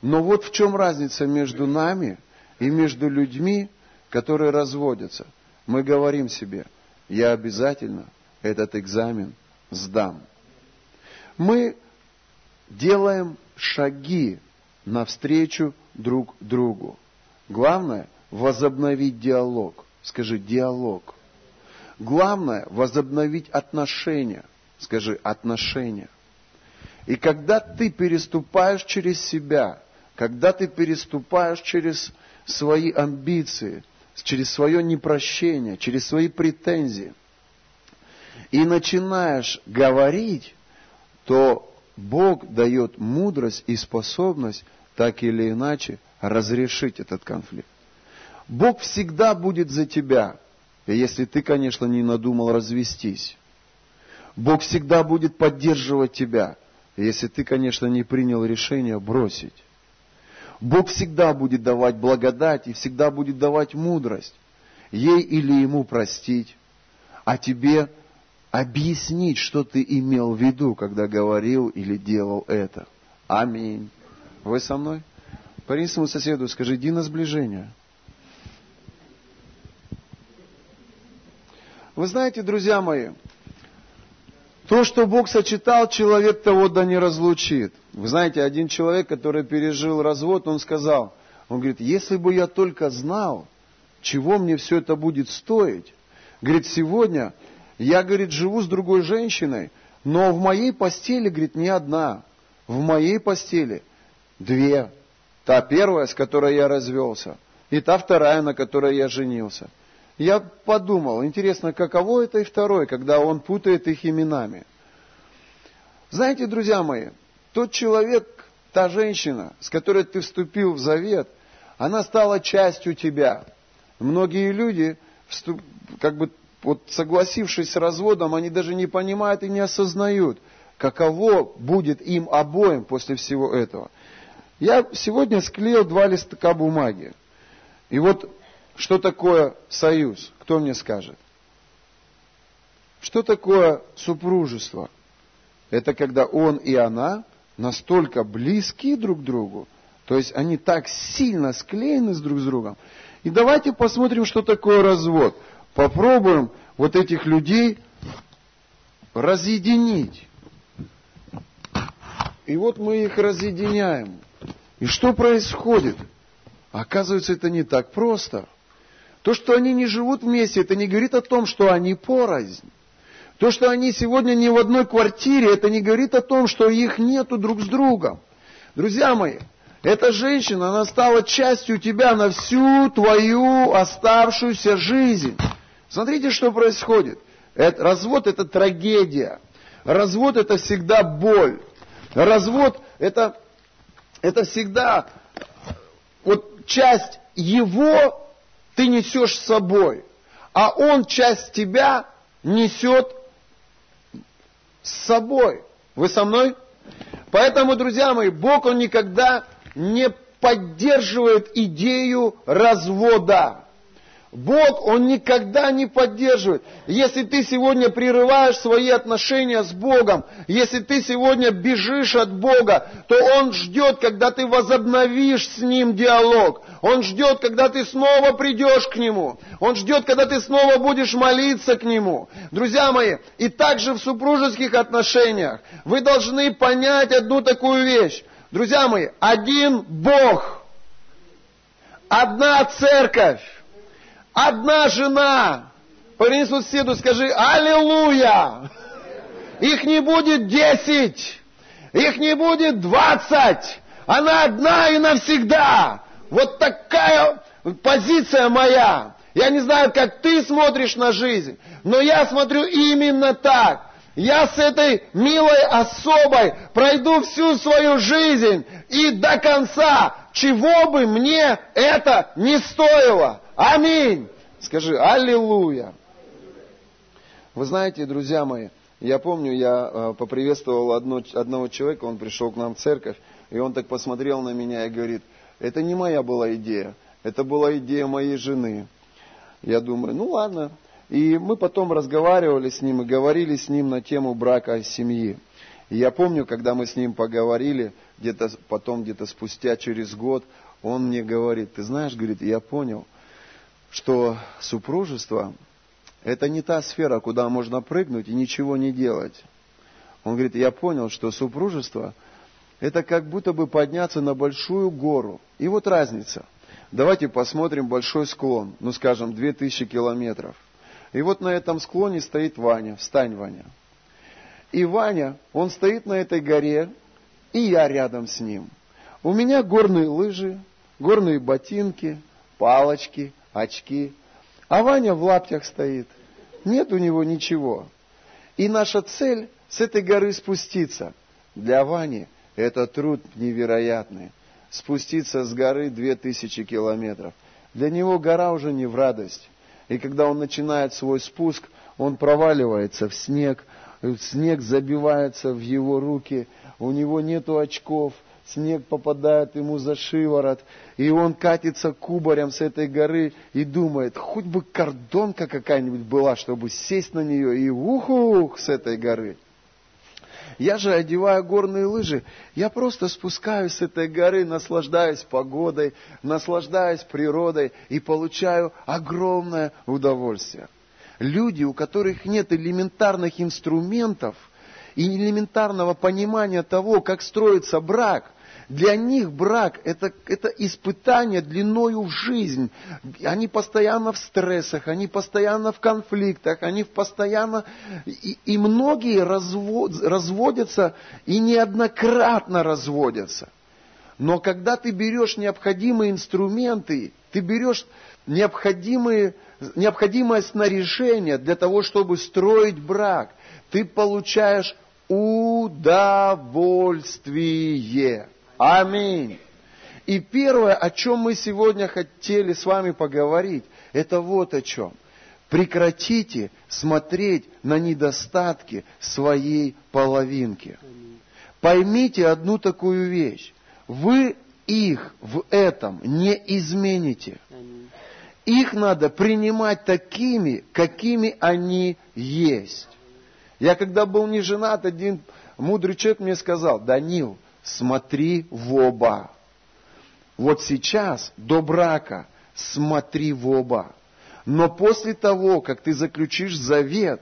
Но вот в чем разница между нами и между людьми, которые разводятся. Мы говорим себе, я обязательно этот экзамен сдам. Мы делаем шаги навстречу друг другу. Главное – возобновить диалог. Скажи диалог. Главное – возобновить отношения. Скажи отношения. И когда ты переступаешь через себя, когда ты переступаешь через свои амбиции, через свое непрощение, через свои претензии, и начинаешь говорить, то Бог дает мудрость и способность так или иначе разрешить этот конфликт. Бог всегда будет за тебя, если ты, конечно, не надумал развестись. Бог всегда будет поддерживать тебя, если ты, конечно, не принял решение бросить. Бог всегда будет давать благодать и всегда будет давать мудрость. Ей или ему простить, а тебе объяснить, что ты имел в виду, когда говорил или делал это. Аминь. Вы со мной? Парень своему соседу скажи, иди на сближение. Вы знаете, друзья мои, то, что Бог сочетал, человек того да не разлучит. Вы знаете, один человек, который пережил развод, он сказал, он говорит, если бы я только знал, чего мне все это будет стоить, говорит, сегодня я, говорит, живу с другой женщиной, но в моей постели, говорит, не одна. В моей постели две. Та первая, с которой я развелся, и та вторая, на которой я женился. Я подумал, интересно, каково это и второй, когда он путает их именами. Знаете, друзья мои, тот человек, та женщина, с которой ты вступил в завет, она стала частью тебя. Многие люди, как бы вот согласившись с разводом, они даже не понимают и не осознают, каково будет им обоим после всего этого. Я сегодня склеил два листка бумаги. И вот что такое союз? Кто мне скажет? Что такое супружество? Это когда он и она настолько близки друг к другу, то есть они так сильно склеены с друг с другом. И давайте посмотрим, что такое развод. Попробуем вот этих людей разъединить. И вот мы их разъединяем. И что происходит? Оказывается, это не так просто. То, что они не живут вместе, это не говорит о том, что они порознь. То, что они сегодня не в одной квартире, это не говорит о том, что их нету друг с другом. Друзья мои, эта женщина, она стала частью тебя на всю твою оставшуюся жизнь. Смотрите, что происходит. Это, развод – это трагедия. Развод – это всегда боль. Развод – это, это всегда вот часть его ты несешь с собой, а он часть тебя несет с собой. Вы со мной? Поэтому, друзья мои, Бог, Он никогда не поддерживает идею развода. Бог, Он никогда не поддерживает. Если ты сегодня прерываешь свои отношения с Богом, если ты сегодня бежишь от Бога, то Он ждет, когда ты возобновишь с Ним диалог. Он ждет, когда ты снова придешь к Нему. Он ждет, когда ты снова будешь молиться к Нему. Друзья мои, и также в супружеских отношениях вы должны понять одну такую вещь. Друзья мои, один Бог, одна церковь, одна жена. Поверни соседу, скажи «Аллилуйя!» Их не будет десять, их не будет двадцать. Она одна и навсегда. Вот такая позиция моя. Я не знаю, как ты смотришь на жизнь, но я смотрю именно так. Я с этой милой особой пройду всю свою жизнь и до конца, чего бы мне это не стоило. Аминь. Скажи, аллилуйя. Вы знаете, друзья мои, я помню, я э, поприветствовал одно, одного человека, он пришел к нам в церковь, и он так посмотрел на меня и говорит, это не моя была идея, это была идея моей жены. Я думаю, ну ладно. И мы потом разговаривали с ним и говорили с ним на тему брака семьи. И я помню, когда мы с ним поговорили, где-то потом, где-то спустя через год, он мне говорит, ты знаешь, говорит, я понял, что супружество это не та сфера, куда можно прыгнуть и ничего не делать. Он говорит, я понял, что супружество – это как будто бы подняться на большую гору. И вот разница. Давайте посмотрим большой склон, ну скажем, 2000 километров. И вот на этом склоне стоит Ваня. Встань, Ваня. И Ваня, он стоит на этой горе, и я рядом с ним. У меня горные лыжи, горные ботинки, палочки, очки. А Ваня в лаптях стоит. Нет у него ничего. И наша цель с этой горы спуститься. Для Вани это труд невероятный. Спуститься с горы две тысячи километров. Для него гора уже не в радость. И когда он начинает свой спуск, он проваливается в снег, снег забивается в его руки, у него нету очков, снег попадает ему за шиворот, и он катится кубарем с этой горы и думает, хоть бы кордонка какая-нибудь была, чтобы сесть на нее и ух-ух с этой горы. Я же одеваю горные лыжи, я просто спускаюсь с этой горы, наслаждаюсь погодой, наслаждаюсь природой и получаю огромное удовольствие. Люди, у которых нет элементарных инструментов и элементарного понимания того, как строится брак, для них брак это, это испытание длиною в жизнь. Они постоянно в стрессах, они постоянно в конфликтах, они постоянно... И, и многие развод, разводятся и неоднократно разводятся. Но когда ты берешь необходимые инструменты, ты берешь необходимые, необходимое снаряжение для того, чтобы строить брак, ты получаешь удовольствие. Аминь. И первое, о чем мы сегодня хотели с вами поговорить, это вот о чем. Прекратите смотреть на недостатки своей половинки. Поймите одну такую вещь. Вы их в этом не измените. Их надо принимать такими, какими они есть. Я когда был не женат, один мудрый человек мне сказал, Данил, смотри в оба. Вот сейчас, до брака, смотри в оба. Но после того, как ты заключишь завет,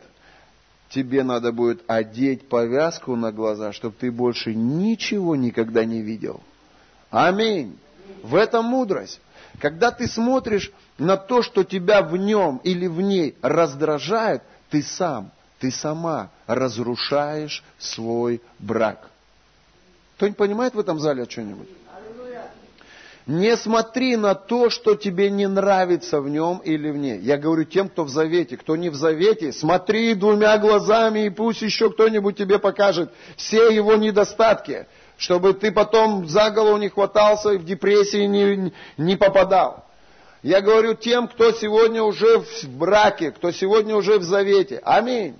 тебе надо будет одеть повязку на глаза, чтобы ты больше ничего никогда не видел. Аминь. В этом мудрость. Когда ты смотришь на то, что тебя в нем или в ней раздражает, ты сам, ты сама разрушаешь свой брак. Кто-нибудь понимает в этом зале что-нибудь? Не смотри на то, что тебе не нравится в нем или в ней. Я говорю тем, кто в завете. Кто не в завете, смотри двумя глазами, и пусть еще кто-нибудь тебе покажет все его недостатки, чтобы ты потом за голову не хватался и в депрессии не, не попадал. Я говорю тем, кто сегодня уже в браке, кто сегодня уже в завете. Аминь.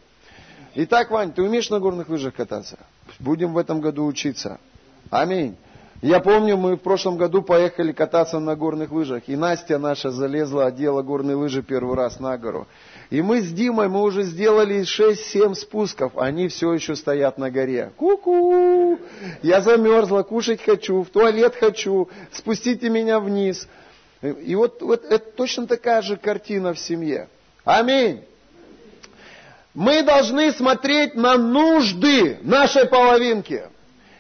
Итак, Вань, ты умеешь на горных лыжах кататься? Будем в этом году учиться. Аминь. Я помню, мы в прошлом году поехали кататься на горных лыжах, и Настя наша залезла, одела горные лыжи первый раз на гору. И мы с Димой, мы уже сделали 6-7 спусков, они все еще стоят на горе. Ку-ку! Я замерзла, кушать хочу, в туалет хочу, спустите меня вниз. И вот, вот это точно такая же картина в семье. Аминь. Мы должны смотреть на нужды нашей половинки.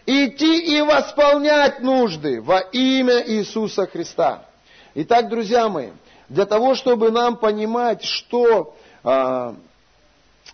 идти и восполнять нужды во имя Иисуса Христа. Итак, друзья мои, для того, чтобы нам понимать, что э,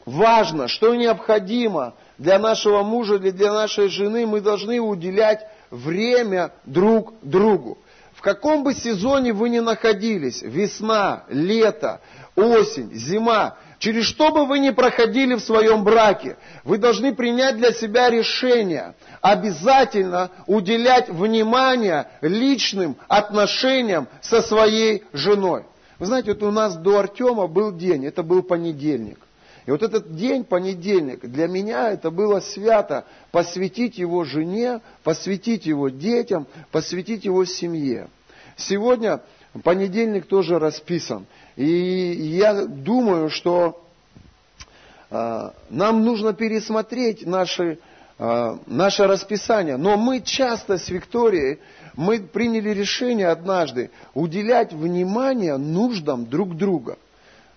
важно, что необходимо для нашего мужа или для нашей жены, мы должны уделять время друг другу. В каком бы сезоне вы ни находились, весна, лето, осень, зима, через что бы вы ни проходили в своем браке, вы должны принять для себя решение обязательно уделять внимание личным отношениям со своей женой. Вы знаете, вот у нас до Артема был день, это был понедельник. И вот этот день, понедельник, для меня это было свято посвятить его жене, посвятить его детям, посвятить его семье. Сегодня понедельник тоже расписан. И я думаю, что э, нам нужно пересмотреть наши, э, наше расписание. Но мы часто с Викторией, мы приняли решение однажды уделять внимание нуждам друг друга –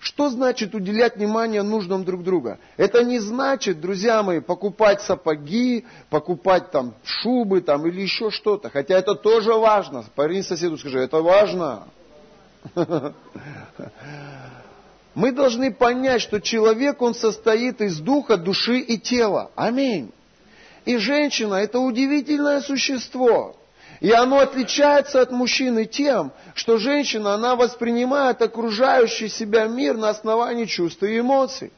что значит уделять внимание нуждам друг друга? Это не значит, друзья мои, покупать сапоги, покупать там шубы там, или еще что-то. Хотя это тоже важно. Парень соседу скажи, это важно. Мы должны понять, что человек, он состоит из духа, души и тела. Аминь. И женщина – это удивительное существо. И оно отличается от мужчины тем, что женщина, она воспринимает окружающий себя мир на основании чувств и эмоций.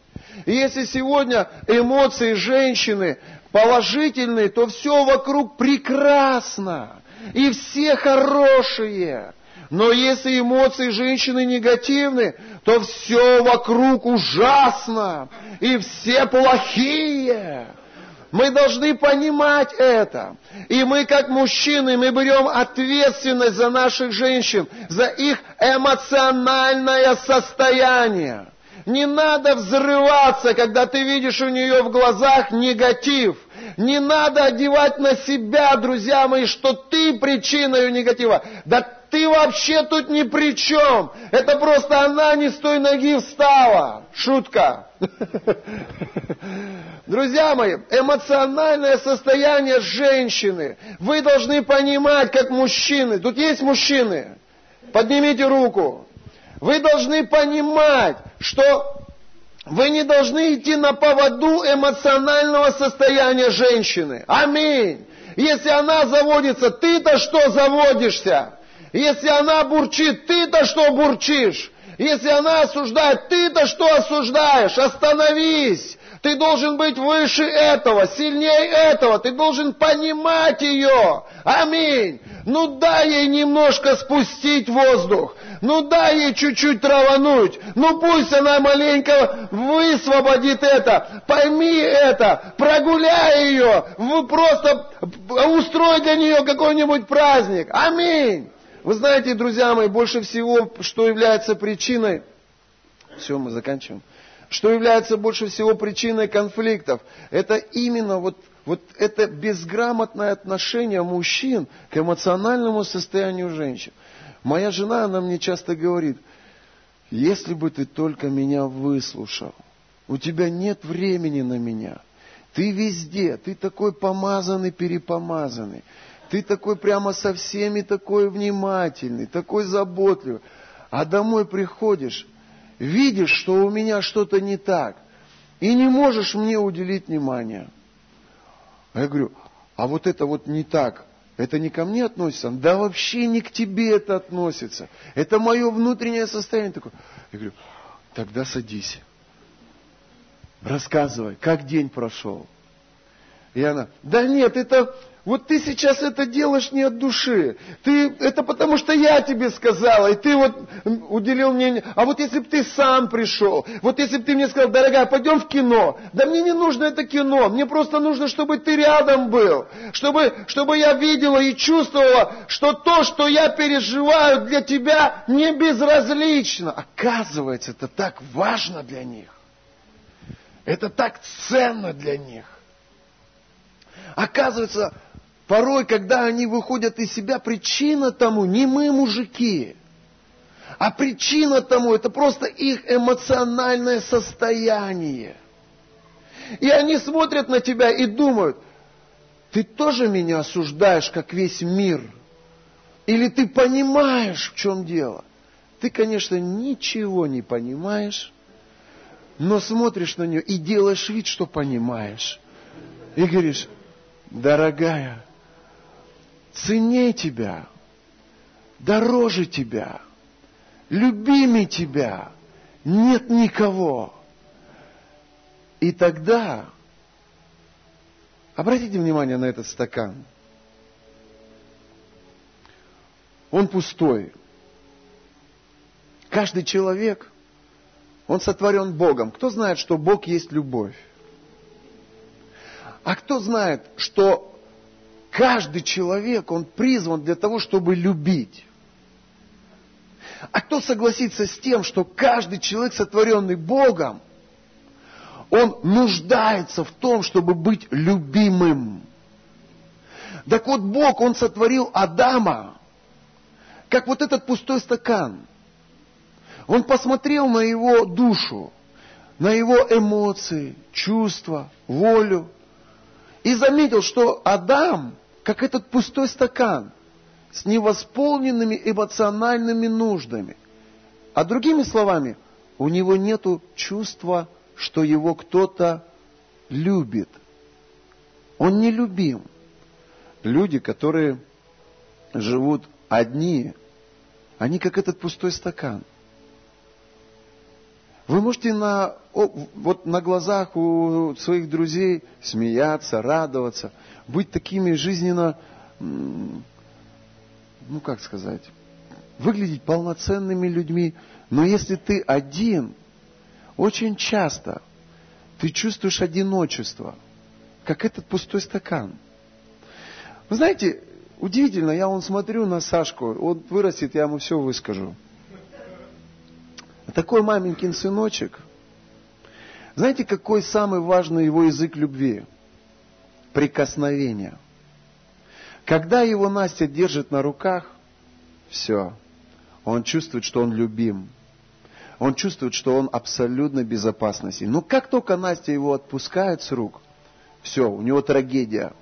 И если сегодня эмоции женщины положительные, то все вокруг прекрасно. И все хорошие. Но если эмоции женщины негативны, то все вокруг ужасно. И все плохие. Мы должны понимать это. И мы, как мужчины, мы берем ответственность за наших женщин, за их эмоциональное состояние. Не надо взрываться, когда ты видишь у нее в глазах негатив. Не надо одевать на себя, друзья мои, что ты причина ее негатива. Да ты вообще тут ни при чем. Это просто она не с той ноги встала. Шутка. Друзья мои, эмоциональное состояние женщины. Вы должны понимать, как мужчины. Тут есть мужчины? Поднимите руку. Вы должны понимать, что вы не должны идти на поводу эмоционального состояния женщины. Аминь. Если она заводится, ты-то что заводишься? Если она бурчит, ты-то что бурчишь? Если она осуждает, ты-то что осуждаешь? Остановись! Ты должен быть выше этого, сильнее этого. Ты должен понимать ее. Аминь. Ну дай ей немножко спустить воздух. Ну дай ей чуть-чуть травануть. Ну пусть она маленько высвободит это. Пойми это. Прогуляй ее. Вы просто устрой для нее какой-нибудь праздник. Аминь. Вы знаете, друзья мои, больше всего, что является причиной, все, мы заканчиваем, что является больше всего причиной конфликтов, это именно вот, вот это безграмотное отношение мужчин к эмоциональному состоянию женщин. Моя жена, она мне часто говорит, если бы ты только меня выслушал, у тебя нет времени на меня, ты везде, ты такой помазанный, перепомазанный. Ты такой прямо со всеми такой внимательный, такой заботливый. А домой приходишь, видишь, что у меня что-то не так, и не можешь мне уделить внимания. А я говорю, а вот это вот не так, это не ко мне относится? Да вообще не к тебе это относится. Это мое внутреннее состояние такое. Я говорю, тогда садись. Рассказывай, как день прошел. И она, да нет, это вот ты сейчас это делаешь не от души. Ты, это потому что я тебе сказала, и ты вот уделил мне... А вот если бы ты сам пришел, вот если бы ты мне сказал, дорогая, пойдем в кино. Да мне не нужно это кино, мне просто нужно, чтобы ты рядом был. Чтобы, чтобы я видела и чувствовала, что то, что я переживаю для тебя, не безразлично. Оказывается, это так важно для них. Это так ценно для них. Оказывается, Порой, когда они выходят из себя, причина тому не мы, мужики, а причина тому это просто их эмоциональное состояние. И они смотрят на тебя и думают, ты тоже меня осуждаешь, как весь мир? Или ты понимаешь, в чем дело? Ты, конечно, ничего не понимаешь, но смотришь на нее и делаешь вид, что понимаешь. И говоришь, дорогая, ценнее тебя, дороже тебя, любимее тебя нет никого. И тогда, обратите внимание на этот стакан. Он пустой. Каждый человек, он сотворен Богом. Кто знает, что Бог есть любовь? А кто знает, что каждый человек, он призван для того, чтобы любить? А кто согласится с тем, что каждый человек, сотворенный Богом, он нуждается в том, чтобы быть любимым? Так вот, Бог, Он сотворил Адама, как вот этот пустой стакан. Он посмотрел на его душу, на его эмоции, чувства, волю, и заметил, что Адам, как этот пустой стакан, с невосполненными эмоциональными нуждами. А другими словами, у него нет чувства, что его кто-то любит. Он не любим. Люди, которые живут одни, они как этот пустой стакан. Вы можете на, вот на глазах у своих друзей смеяться, радоваться, быть такими жизненно ну как сказать, выглядеть полноценными людьми. Но если ты один, очень часто ты чувствуешь одиночество, как этот пустой стакан. Вы знаете, удивительно, я вон смотрю на Сашку, он вырастет, я ему все выскажу. Такой маменькин сыночек. Знаете, какой самый важный его язык любви? Прикосновение – когда его Настя держит на руках, все, он чувствует, что он любим. Он чувствует, что он абсолютно безопасности. Но как только Настя его отпускает с рук, все, у него трагедия.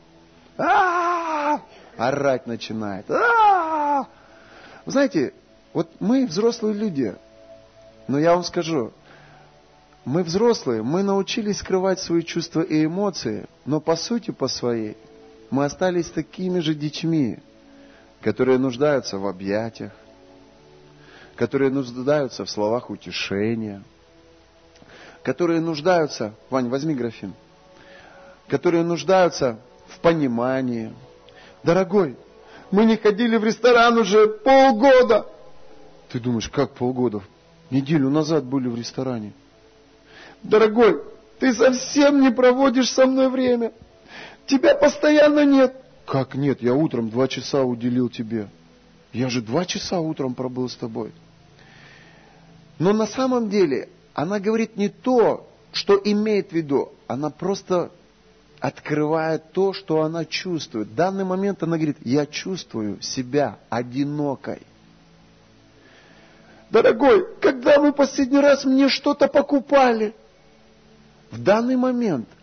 А-а-а! Орать начинает. А-а-а! Знаете, вот мы взрослые люди, но я вам скажу, мы взрослые, мы научились скрывать свои чувства и эмоции, но по сути, по своей, мы остались такими же детьми, которые нуждаются в объятиях, которые нуждаются в словах утешения, которые нуждаются, Вань, возьми графин, которые нуждаются в понимании. Дорогой, мы не ходили в ресторан уже полгода. Ты думаешь, как полгода? Неделю назад были в ресторане. Дорогой, ты совсем не проводишь со мной время. Тебя постоянно нет. Как нет? Я утром два часа уделил тебе. Я же два часа утром пробыл с тобой. Но на самом деле она говорит не то, что имеет в виду. Она просто открывает то, что она чувствует. В данный момент она говорит, я чувствую себя одинокой. Дорогой, когда вы последний раз мне что-то покупали? В данный момент –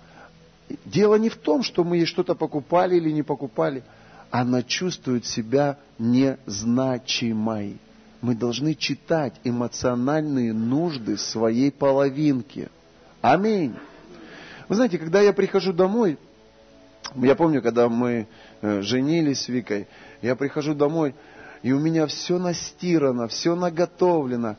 Дело не в том, что мы ей что-то покупали или не покупали. Она чувствует себя незначимой. Мы должны читать эмоциональные нужды своей половинки. Аминь. Вы знаете, когда я прихожу домой, я помню, когда мы э, женились с Викой, я прихожу домой, и у меня все настирано, все наготовлено.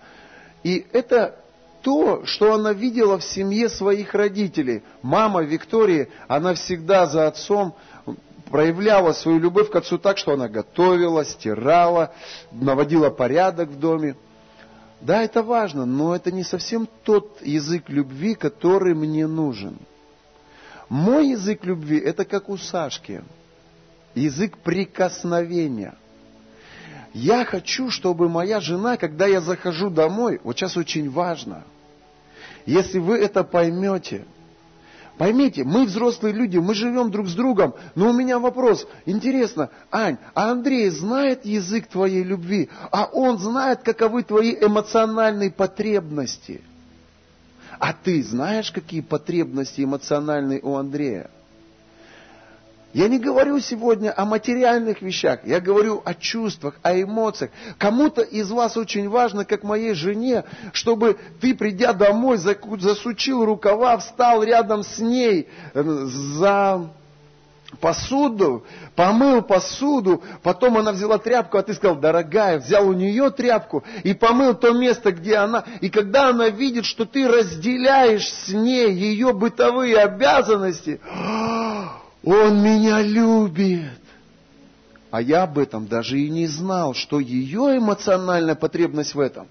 И это то, что она видела в семье своих родителей. Мама Виктории, она всегда за отцом проявляла свою любовь к отцу так, что она готовила, стирала, наводила порядок в доме. Да, это важно, но это не совсем тот язык любви, который мне нужен. Мой язык любви – это как у Сашки. Язык прикосновения. Я хочу, чтобы моя жена, когда я захожу домой, вот сейчас очень важно, если вы это поймете, поймите, мы взрослые люди, мы живем друг с другом, но у меня вопрос, интересно, Ань, а Андрей знает язык твоей любви, а он знает, каковы твои эмоциональные потребности? А ты знаешь, какие потребности эмоциональные у Андрея? Я не говорю сегодня о материальных вещах, я говорю о чувствах, о эмоциях. Кому-то из вас очень важно, как моей жене, чтобы ты, придя домой, засучил рукава, встал рядом с ней, э, за посуду, помыл посуду, потом она взяла тряпку, а ты сказал, дорогая, взял у нее тряпку и помыл то место, где она. И когда она видит, что ты разделяешь с ней ее бытовые обязанности, он меня любит. А я об этом даже и не знал, что ее эмоциональная потребность в этом.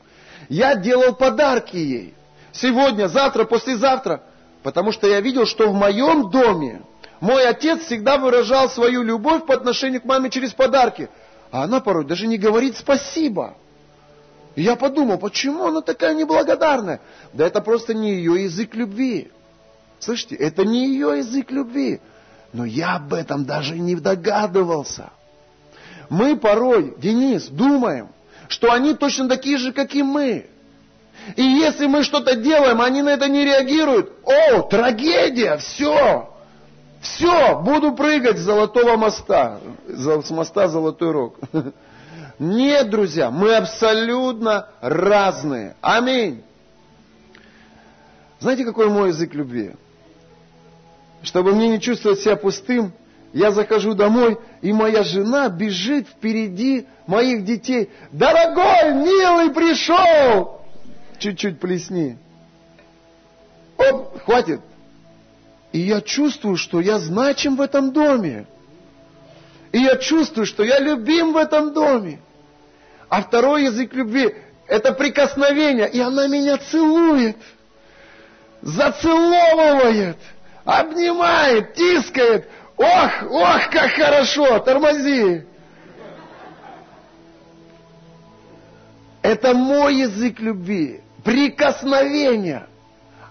Я делал подарки ей. Сегодня, завтра, послезавтра. Потому что я видел, что в моем доме мой отец всегда выражал свою любовь по отношению к маме через подарки. А она порой даже не говорит спасибо. И я подумал, почему она такая неблагодарная? Да это просто не ее язык любви. Слышите, это не ее язык любви. Но я об этом даже не догадывался. Мы порой, Денис, думаем, что они точно такие же, как и мы. И если мы что-то делаем, они на это не реагируют. О, трагедия, все. Все, буду прыгать с золотого моста. С моста Золотой Рог. Нет, друзья, мы абсолютно разные. Аминь. Знаете, какой мой язык любви? Чтобы мне не чувствовать себя пустым, я захожу домой, и моя жена бежит впереди моих детей. Дорогой, милый, пришел! Чуть-чуть плесни. Оп, хватит. И я чувствую, что я значим в этом доме. И я чувствую, что я любим в этом доме. А второй язык любви – это прикосновение. И она меня целует, зацеловывает, обнимает, тискает. Ох, ох, как хорошо, тормози. Это мой язык любви, прикосновение.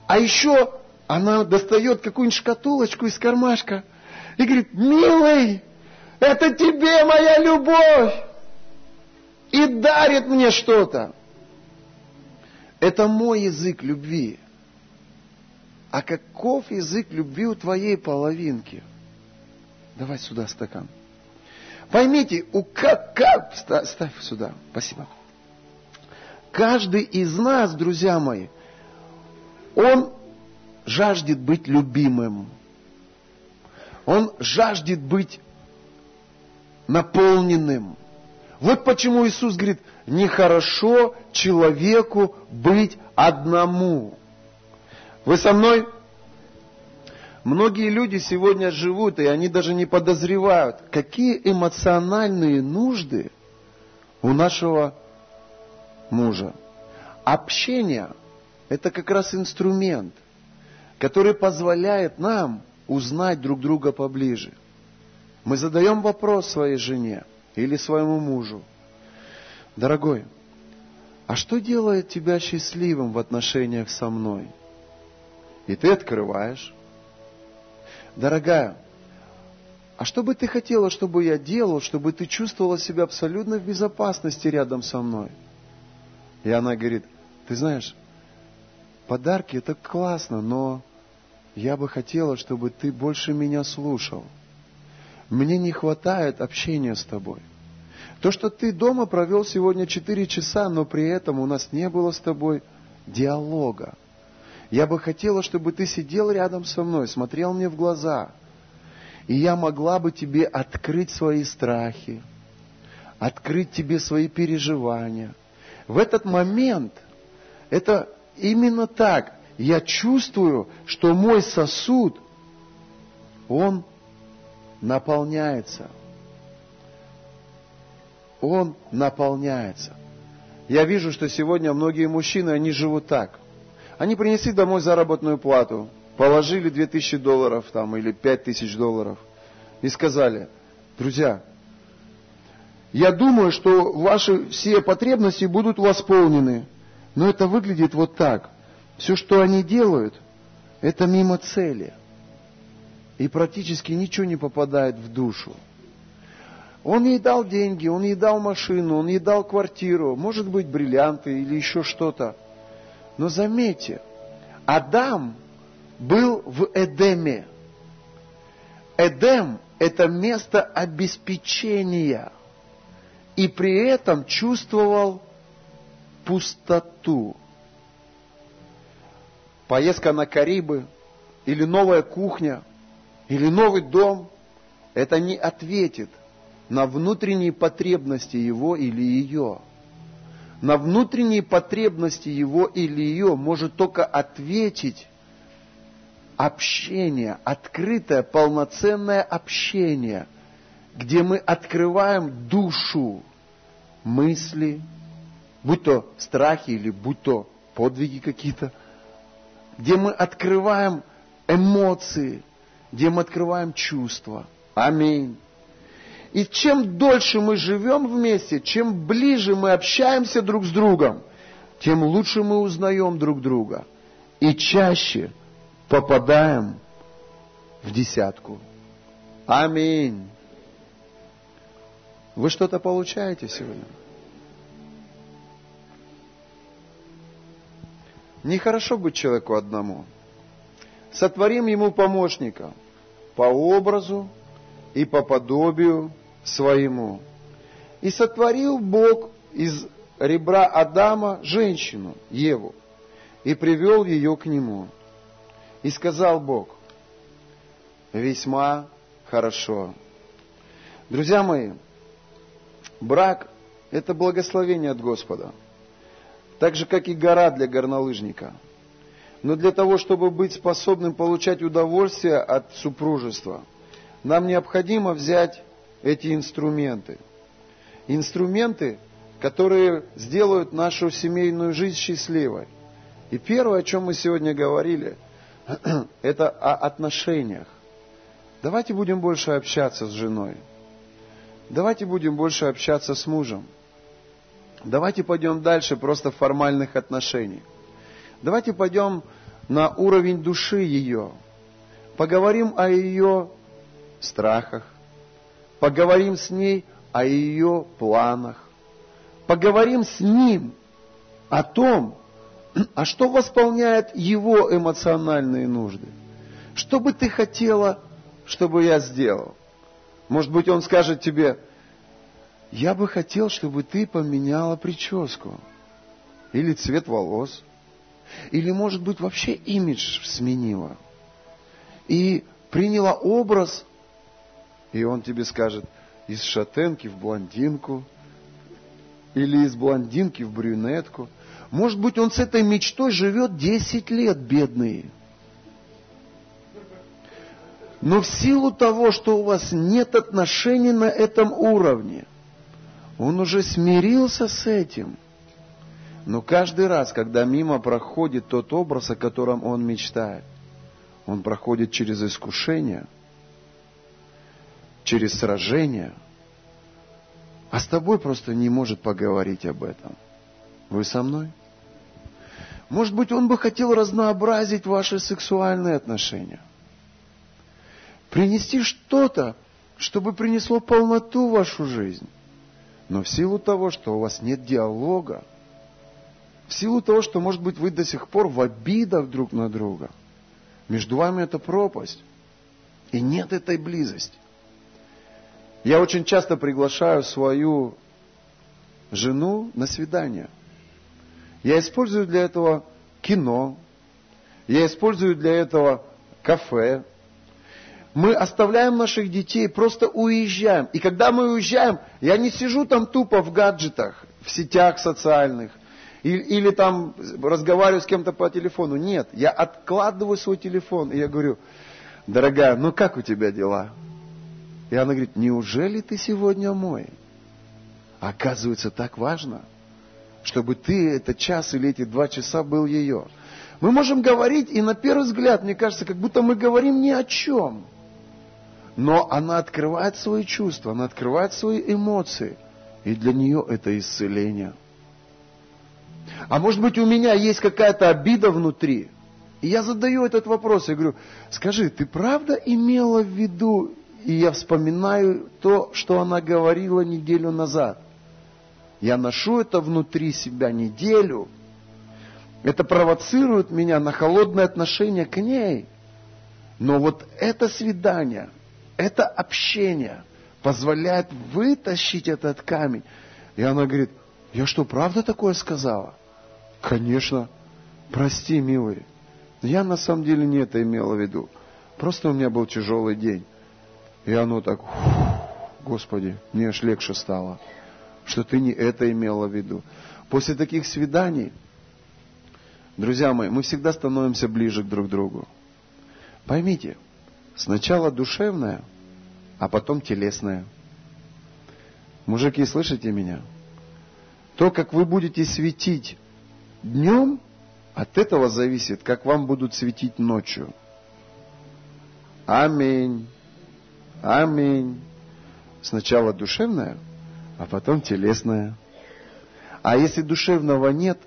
А еще она достает какую-нибудь шкатулочку из кармашка и говорит, милый, это тебе моя любовь. И дарит мне что-то. Это мой язык любви. А каков язык любви у твоей половинки? Давай сюда стакан. Поймите, у как, как, ставь сюда, спасибо. Каждый из нас, друзья мои, он жаждет быть любимым. Он жаждет быть наполненным. Вот почему Иисус говорит, нехорошо человеку быть одному. Вы со мной? Многие люди сегодня живут, и они даже не подозревают, какие эмоциональные нужды у нашего мужа. Общение – это как раз инструмент – который позволяет нам узнать друг друга поближе. Мы задаем вопрос своей жене или своему мужу. Дорогой, а что делает тебя счастливым в отношениях со мной? И ты открываешь. Дорогая, а что бы ты хотела, чтобы я делал, чтобы ты чувствовала себя абсолютно в безопасности рядом со мной? И она говорит, ты знаешь, подарки это классно, но я бы хотела, чтобы ты больше меня слушал. Мне не хватает общения с тобой. То, что ты дома провел сегодня 4 часа, но при этом у нас не было с тобой диалога. Я бы хотела, чтобы ты сидел рядом со мной, смотрел мне в глаза. И я могла бы тебе открыть свои страхи, открыть тебе свои переживания. В этот момент это именно так я чувствую, что мой сосуд, он наполняется. Он наполняется. Я вижу, что сегодня многие мужчины, они живут так. Они принесли домой заработную плату, положили 2000 долларов там, или 5000 долларов и сказали, друзья, я думаю, что ваши все потребности будут восполнены, но это выглядит вот так – все, что они делают, это мимо цели. И практически ничего не попадает в душу. Он ей дал деньги, он ей дал машину, он ей дал квартиру, может быть, бриллианты или еще что-то. Но заметьте, Адам был в Эдеме. Эдем – это место обеспечения. И при этом чувствовал пустоту. Поездка на Карибы или новая кухня или новый дом – это не ответит на внутренние потребности его или ее. На внутренние потребности его или ее может только ответить общение, открытое, полноценное общение, где мы открываем душу, мысли, будь то страхи или будь то подвиги какие-то, где мы открываем эмоции, где мы открываем чувства. Аминь. И чем дольше мы живем вместе, чем ближе мы общаемся друг с другом, тем лучше мы узнаем друг друга. И чаще попадаем в десятку. Аминь. Вы что-то получаете сегодня? Нехорошо быть человеку одному. Сотворим ему помощника по образу и по подобию своему. И сотворил Бог из ребра Адама женщину, Еву, и привел ее к нему. И сказал Бог, весьма хорошо. Друзья мои, брак – это благословение от Господа. Так же, как и гора для горнолыжника. Но для того, чтобы быть способным получать удовольствие от супружества, нам необходимо взять эти инструменты. Инструменты, которые сделают нашу семейную жизнь счастливой. И первое, о чем мы сегодня говорили, это о отношениях. Давайте будем больше общаться с женой. Давайте будем больше общаться с мужем. Давайте пойдем дальше просто формальных отношений. Давайте пойдем на уровень души ее. Поговорим о ее страхах, Поговорим с ней о ее планах. Поговорим с ним о том, а что восполняет его эмоциональные нужды. Что бы ты хотела, чтобы я сделал? Может быть, он скажет тебе, я бы хотел, чтобы ты поменяла прическу. Или цвет волос. Или, может быть, вообще имидж сменила. И приняла образ и он тебе скажет, из шатенки в блондинку, или из блондинки в брюнетку. Может быть, он с этой мечтой живет 10 лет, бедный. Но в силу того, что у вас нет отношений на этом уровне, он уже смирился с этим. Но каждый раз, когда мимо проходит тот образ, о котором он мечтает, он проходит через искушение – через сражения, а с тобой просто не может поговорить об этом. Вы со мной? Может быть, он бы хотел разнообразить ваши сексуальные отношения. Принести что-то, чтобы принесло полноту в вашу жизнь. Но в силу того, что у вас нет диалога, в силу того, что, может быть, вы до сих пор в обидах друг на друга, между вами это пропасть, и нет этой близости. Я очень часто приглашаю свою жену на свидание. Я использую для этого кино, я использую для этого кафе. Мы оставляем наших детей, просто уезжаем. И когда мы уезжаем, я не сижу там тупо в гаджетах, в сетях социальных, или, или там разговариваю с кем-то по телефону. Нет, я откладываю свой телефон, и я говорю, дорогая, ну как у тебя дела? И она говорит, неужели ты сегодня мой? Оказывается, так важно, чтобы ты этот час или эти два часа был ее. Мы можем говорить, и на первый взгляд, мне кажется, как будто мы говорим ни о чем. Но она открывает свои чувства, она открывает свои эмоции. И для нее это исцеление. А может быть, у меня есть какая-то обида внутри. И я задаю этот вопрос, я говорю, скажи, ты правда имела в виду и я вспоминаю то, что она говорила неделю назад. Я ношу это внутри себя неделю. Это провоцирует меня на холодное отношение к ней. Но вот это свидание, это общение позволяет вытащить этот камень. И она говорит, я что, правда такое сказала? Конечно. Прости, милый. Я на самом деле не это имела в виду. Просто у меня был тяжелый день. И оно так, Господи, мне аж легче стало, что ты не это имела в виду. После таких свиданий, друзья мои, мы всегда становимся ближе друг к другу. Поймите, сначала душевное, а потом телесное. Мужики, слышите меня? То, как вы будете светить днем, от этого зависит, как вам будут светить ночью. Аминь. Аминь. Сначала душевное, а потом телесное. А если душевного нет,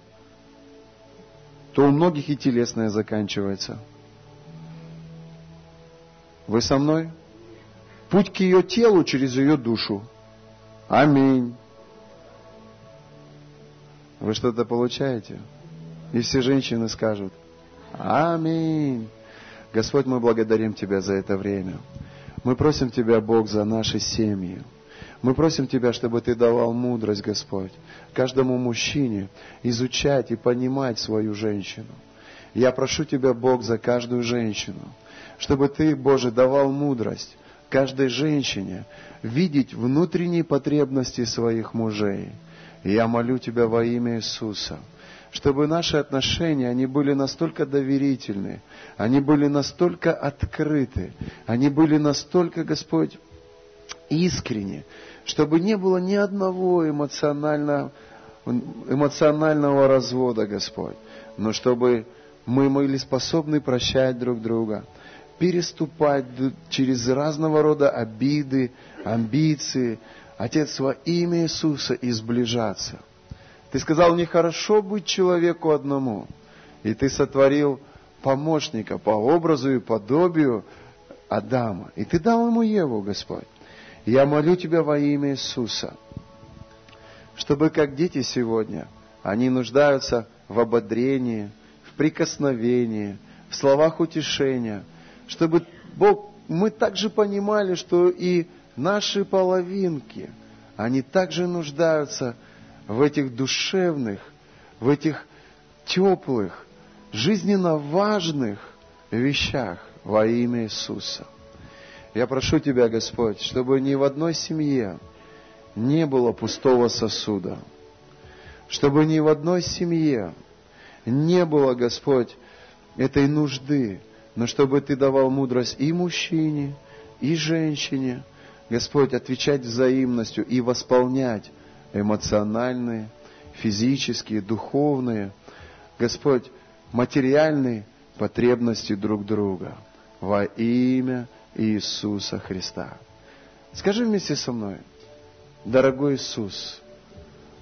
то у многих и телесное заканчивается. Вы со мной? Путь к ее телу через ее душу. Аминь. Вы что-то получаете? И все женщины скажут, Аминь. Господь, мы благодарим Тебя за это время. Мы просим Тебя, Бог, за наши семьи. Мы просим Тебя, чтобы Ты давал мудрость, Господь, каждому мужчине изучать и понимать свою женщину. Я прошу Тебя, Бог, за каждую женщину, чтобы Ты, Боже, давал мудрость каждой женщине видеть внутренние потребности своих мужей. Я молю Тебя во имя Иисуса – чтобы наши отношения, они были настолько доверительны, они были настолько открыты, они были настолько, Господь, искренне, чтобы не было ни одного эмоционального, эмоционального развода, Господь, но чтобы мы были способны прощать друг друга, переступать через разного рода обиды, амбиции, Отец, во имя Иисуса и сближаться – ты сказал, нехорошо быть человеку одному. И ты сотворил помощника по образу и подобию Адама. И ты дал ему Еву, Господь. я молю Тебя во имя Иисуса, чтобы как дети сегодня, они нуждаются в ободрении, в прикосновении, в словах утешения, чтобы Бог, мы также понимали, что и наши половинки, они также нуждаются в в этих душевных, в этих теплых, жизненно важных вещах во имя Иисуса. Я прошу Тебя, Господь, чтобы ни в одной семье не было пустого сосуда, чтобы ни в одной семье не было, Господь, этой нужды, но чтобы Ты давал мудрость и мужчине, и женщине, Господь, отвечать взаимностью и восполнять эмоциональные, физические, духовные, Господь, материальные потребности друг друга во имя Иисуса Христа. Скажи вместе со мной, дорогой Иисус,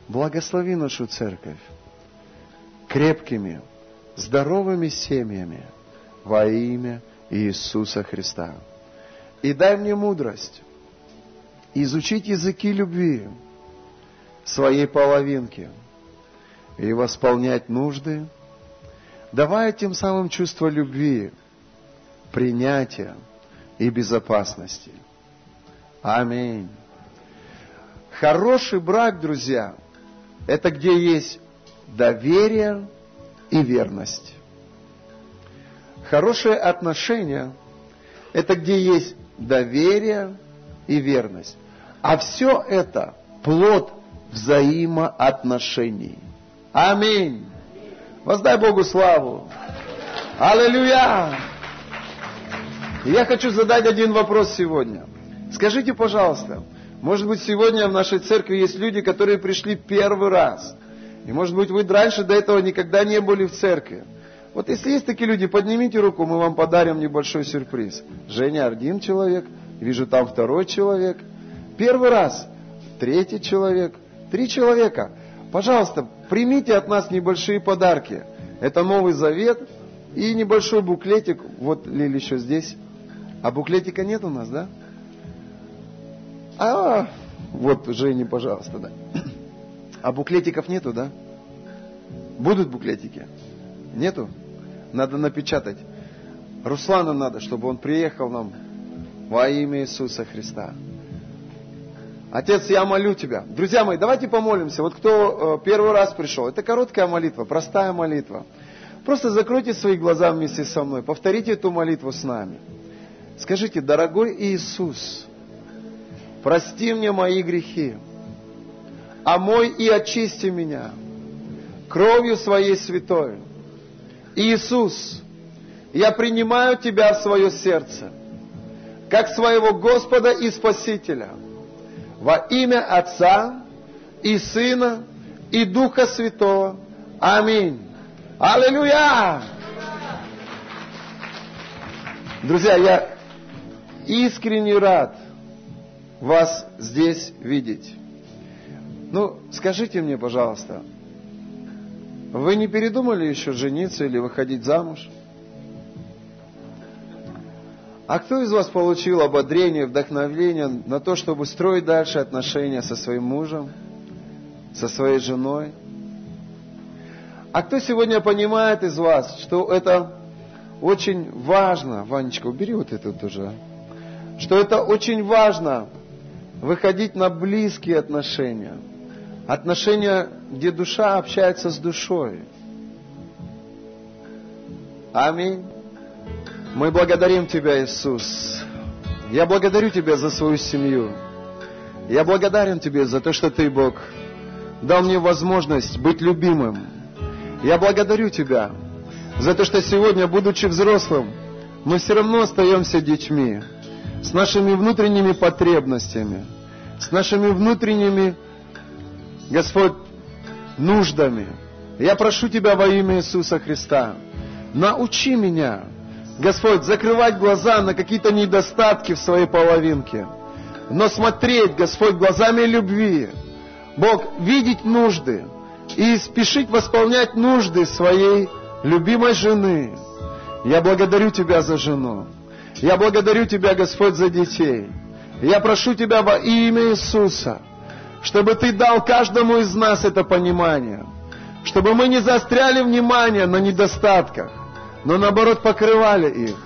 благослови нашу церковь крепкими, здоровыми семьями во имя Иисуса Христа. И дай мне мудрость изучить языки любви, своей половинки и восполнять нужды, давая тем самым чувство любви, принятия и безопасности. Аминь. Хороший брак, друзья, это где есть доверие и верность. Хорошие отношения – это где есть доверие и верность. А все это – плод взаимоотношений. Аминь. Воздай Богу славу. Аллилуйя. Я хочу задать один вопрос сегодня. Скажите, пожалуйста, может быть, сегодня в нашей церкви есть люди, которые пришли первый раз. И, может быть, вы раньше до этого никогда не были в церкви. Вот если есть такие люди, поднимите руку, мы вам подарим небольшой сюрприз. Женя один человек, вижу там второй человек. Первый раз, третий человек – Три человека. Пожалуйста, примите от нас небольшие подарки. Это Новый Завет и небольшой буклетик. Вот Лили еще здесь. А буклетика нет у нас, да? А, вот, Женя, пожалуйста, да. А буклетиков нету, да? Будут буклетики? Нету? Надо напечатать. Руслану надо, чтобы он приехал нам во имя Иисуса Христа. Отец, я молю Тебя. Друзья мои, давайте помолимся. Вот кто э, первый раз пришел, это короткая молитва, простая молитва. Просто закройте свои глаза вместе со мной, повторите эту молитву с нами. Скажите, дорогой Иисус, прости мне мои грехи, омой и очисти меня кровью своей святой. Иисус, я принимаю Тебя в свое сердце, как своего Господа и Спасителя, во имя Отца и Сына и Духа Святого. Аминь. Аллилуйя! Друзья, я искренне рад вас здесь видеть. Ну, скажите мне, пожалуйста, вы не передумали еще жениться или выходить замуж? А кто из вас получил ободрение, вдохновение на то, чтобы строить дальше отношения со своим мужем, со своей женой? А кто сегодня понимает из вас, что это очень важно, Ванечка, убери вот это тоже, что это очень важно выходить на близкие отношения, отношения, где душа общается с душой. Аминь. Мы благодарим Тебя, Иисус. Я благодарю Тебя за свою семью. Я благодарен Тебе за то, что Ты, Бог, дал мне возможность быть любимым. Я благодарю Тебя за то, что сегодня, будучи взрослым, мы все равно остаемся детьми с нашими внутренними потребностями, с нашими внутренними, Господь, нуждами. Я прошу Тебя во имя Иисуса Христа, научи меня – Господь, закрывать глаза на какие-то недостатки в своей половинке, но смотреть, Господь, глазами любви. Бог, видеть нужды и спешить восполнять нужды своей любимой жены. Я благодарю Тебя за жену. Я благодарю Тебя, Господь, за детей. Я прошу Тебя во имя Иисуса, чтобы Ты дал каждому из нас это понимание, чтобы мы не заостряли внимание на недостатках, но наоборот покрывали их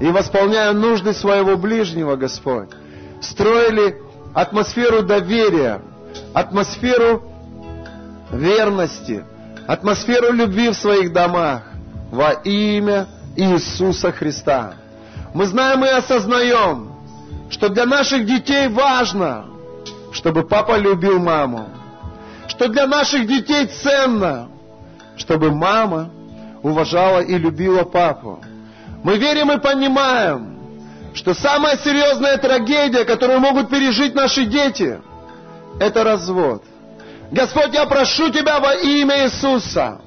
и, восполняя нужды своего ближнего, Господь, строили атмосферу доверия, атмосферу верности, атмосферу любви в своих домах во имя Иисуса Христа. Мы знаем и осознаем, что для наших детей важно, чтобы папа любил маму, что для наших детей ценно, чтобы мама уважала и любила папу. Мы верим и понимаем, что самая серьезная трагедия, которую могут пережить наши дети, это развод. Господь, я прошу Тебя во имя Иисуса,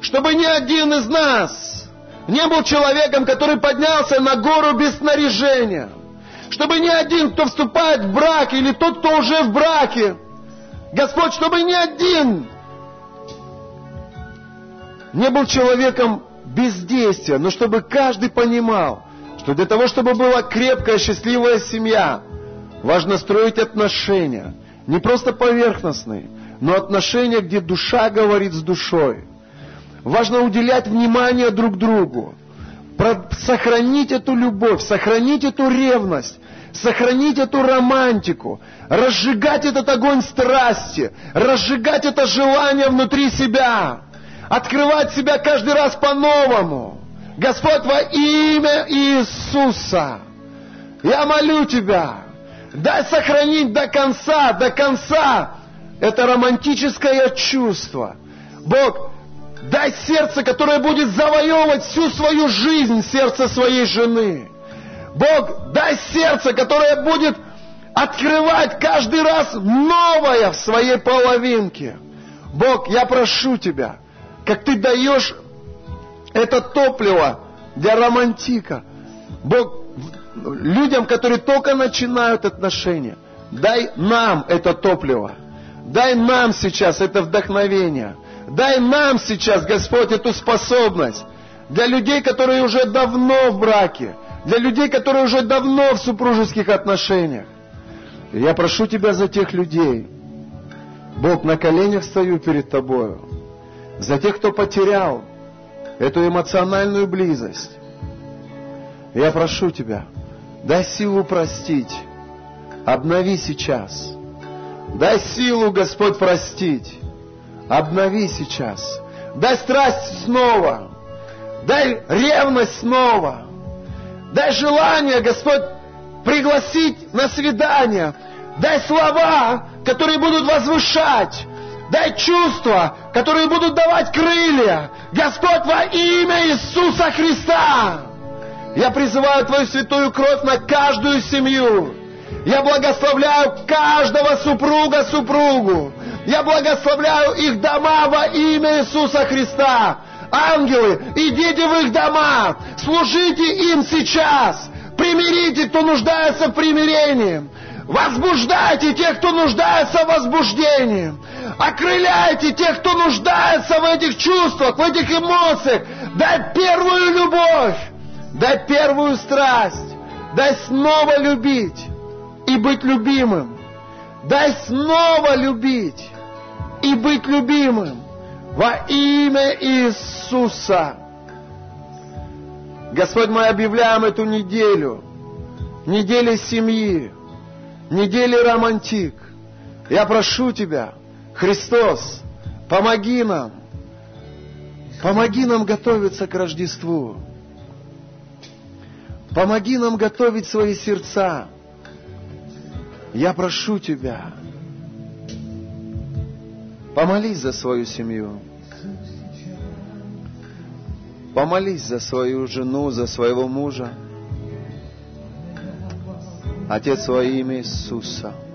чтобы ни один из нас не был человеком, который поднялся на гору без снаряжения. Чтобы ни один, кто вступает в брак, или тот, кто уже в браке, Господь, чтобы ни один не был человеком бездействия, но чтобы каждый понимал, что для того, чтобы была крепкая, счастливая семья, важно строить отношения, не просто поверхностные, но отношения, где душа говорит с душой. Важно уделять внимание друг другу, сохранить эту любовь, сохранить эту ревность, сохранить эту романтику, разжигать этот огонь страсти, разжигать это желание внутри себя открывать себя каждый раз по-новому. Господь, во имя Иисуса, я молю Тебя, дай сохранить до конца, до конца это романтическое чувство. Бог, дай сердце, которое будет завоевывать всю свою жизнь, сердце своей жены. Бог, дай сердце, которое будет открывать каждый раз новое в своей половинке. Бог, я прошу Тебя, как ты даешь это топливо для романтика. Бог, людям, которые только начинают отношения, дай нам это топливо. Дай нам сейчас это вдохновение. Дай нам сейчас, Господь, эту способность. Для людей, которые уже давно в браке. Для людей, которые уже давно в супружеских отношениях. Я прошу Тебя за тех людей. Бог, на коленях стою перед Тобою за тех, кто потерял эту эмоциональную близость. Я прошу Тебя, Дай силу простить. Обнови сейчас. Дай силу, Господь, простить. Обнови сейчас. Дай страсть снова. Дай ревность снова. Дай желание, Господь, пригласить на свидание. Дай слова, которые будут возвышать. Дай чувства, которые будут давать крылья. Господь, во имя Иисуса Христа. Я призываю Твою святую кровь на каждую семью. Я благословляю каждого супруга супругу. Я благословляю их дома во имя Иисуса Христа. Ангелы, идите в их дома, служите им сейчас. Примирите, кто нуждается в примирении. Возбуждайте тех, кто нуждается в возбуждении. Окрыляйте тех, кто нуждается в этих чувствах, в этих эмоциях. Дай первую любовь. Дай первую страсть. Дай снова любить и быть любимым. Дай снова любить и быть любимым во имя Иисуса. Господь, мы объявляем эту неделю, неделю семьи, неделю романтик. Я прошу Тебя, Христос, помоги нам, помоги нам готовиться к Рождеству. Помоги нам готовить свои сердца. Я прошу Тебя, помолись за свою семью. Помолись за свою жену, за своего мужа. Отец во имя Иисуса –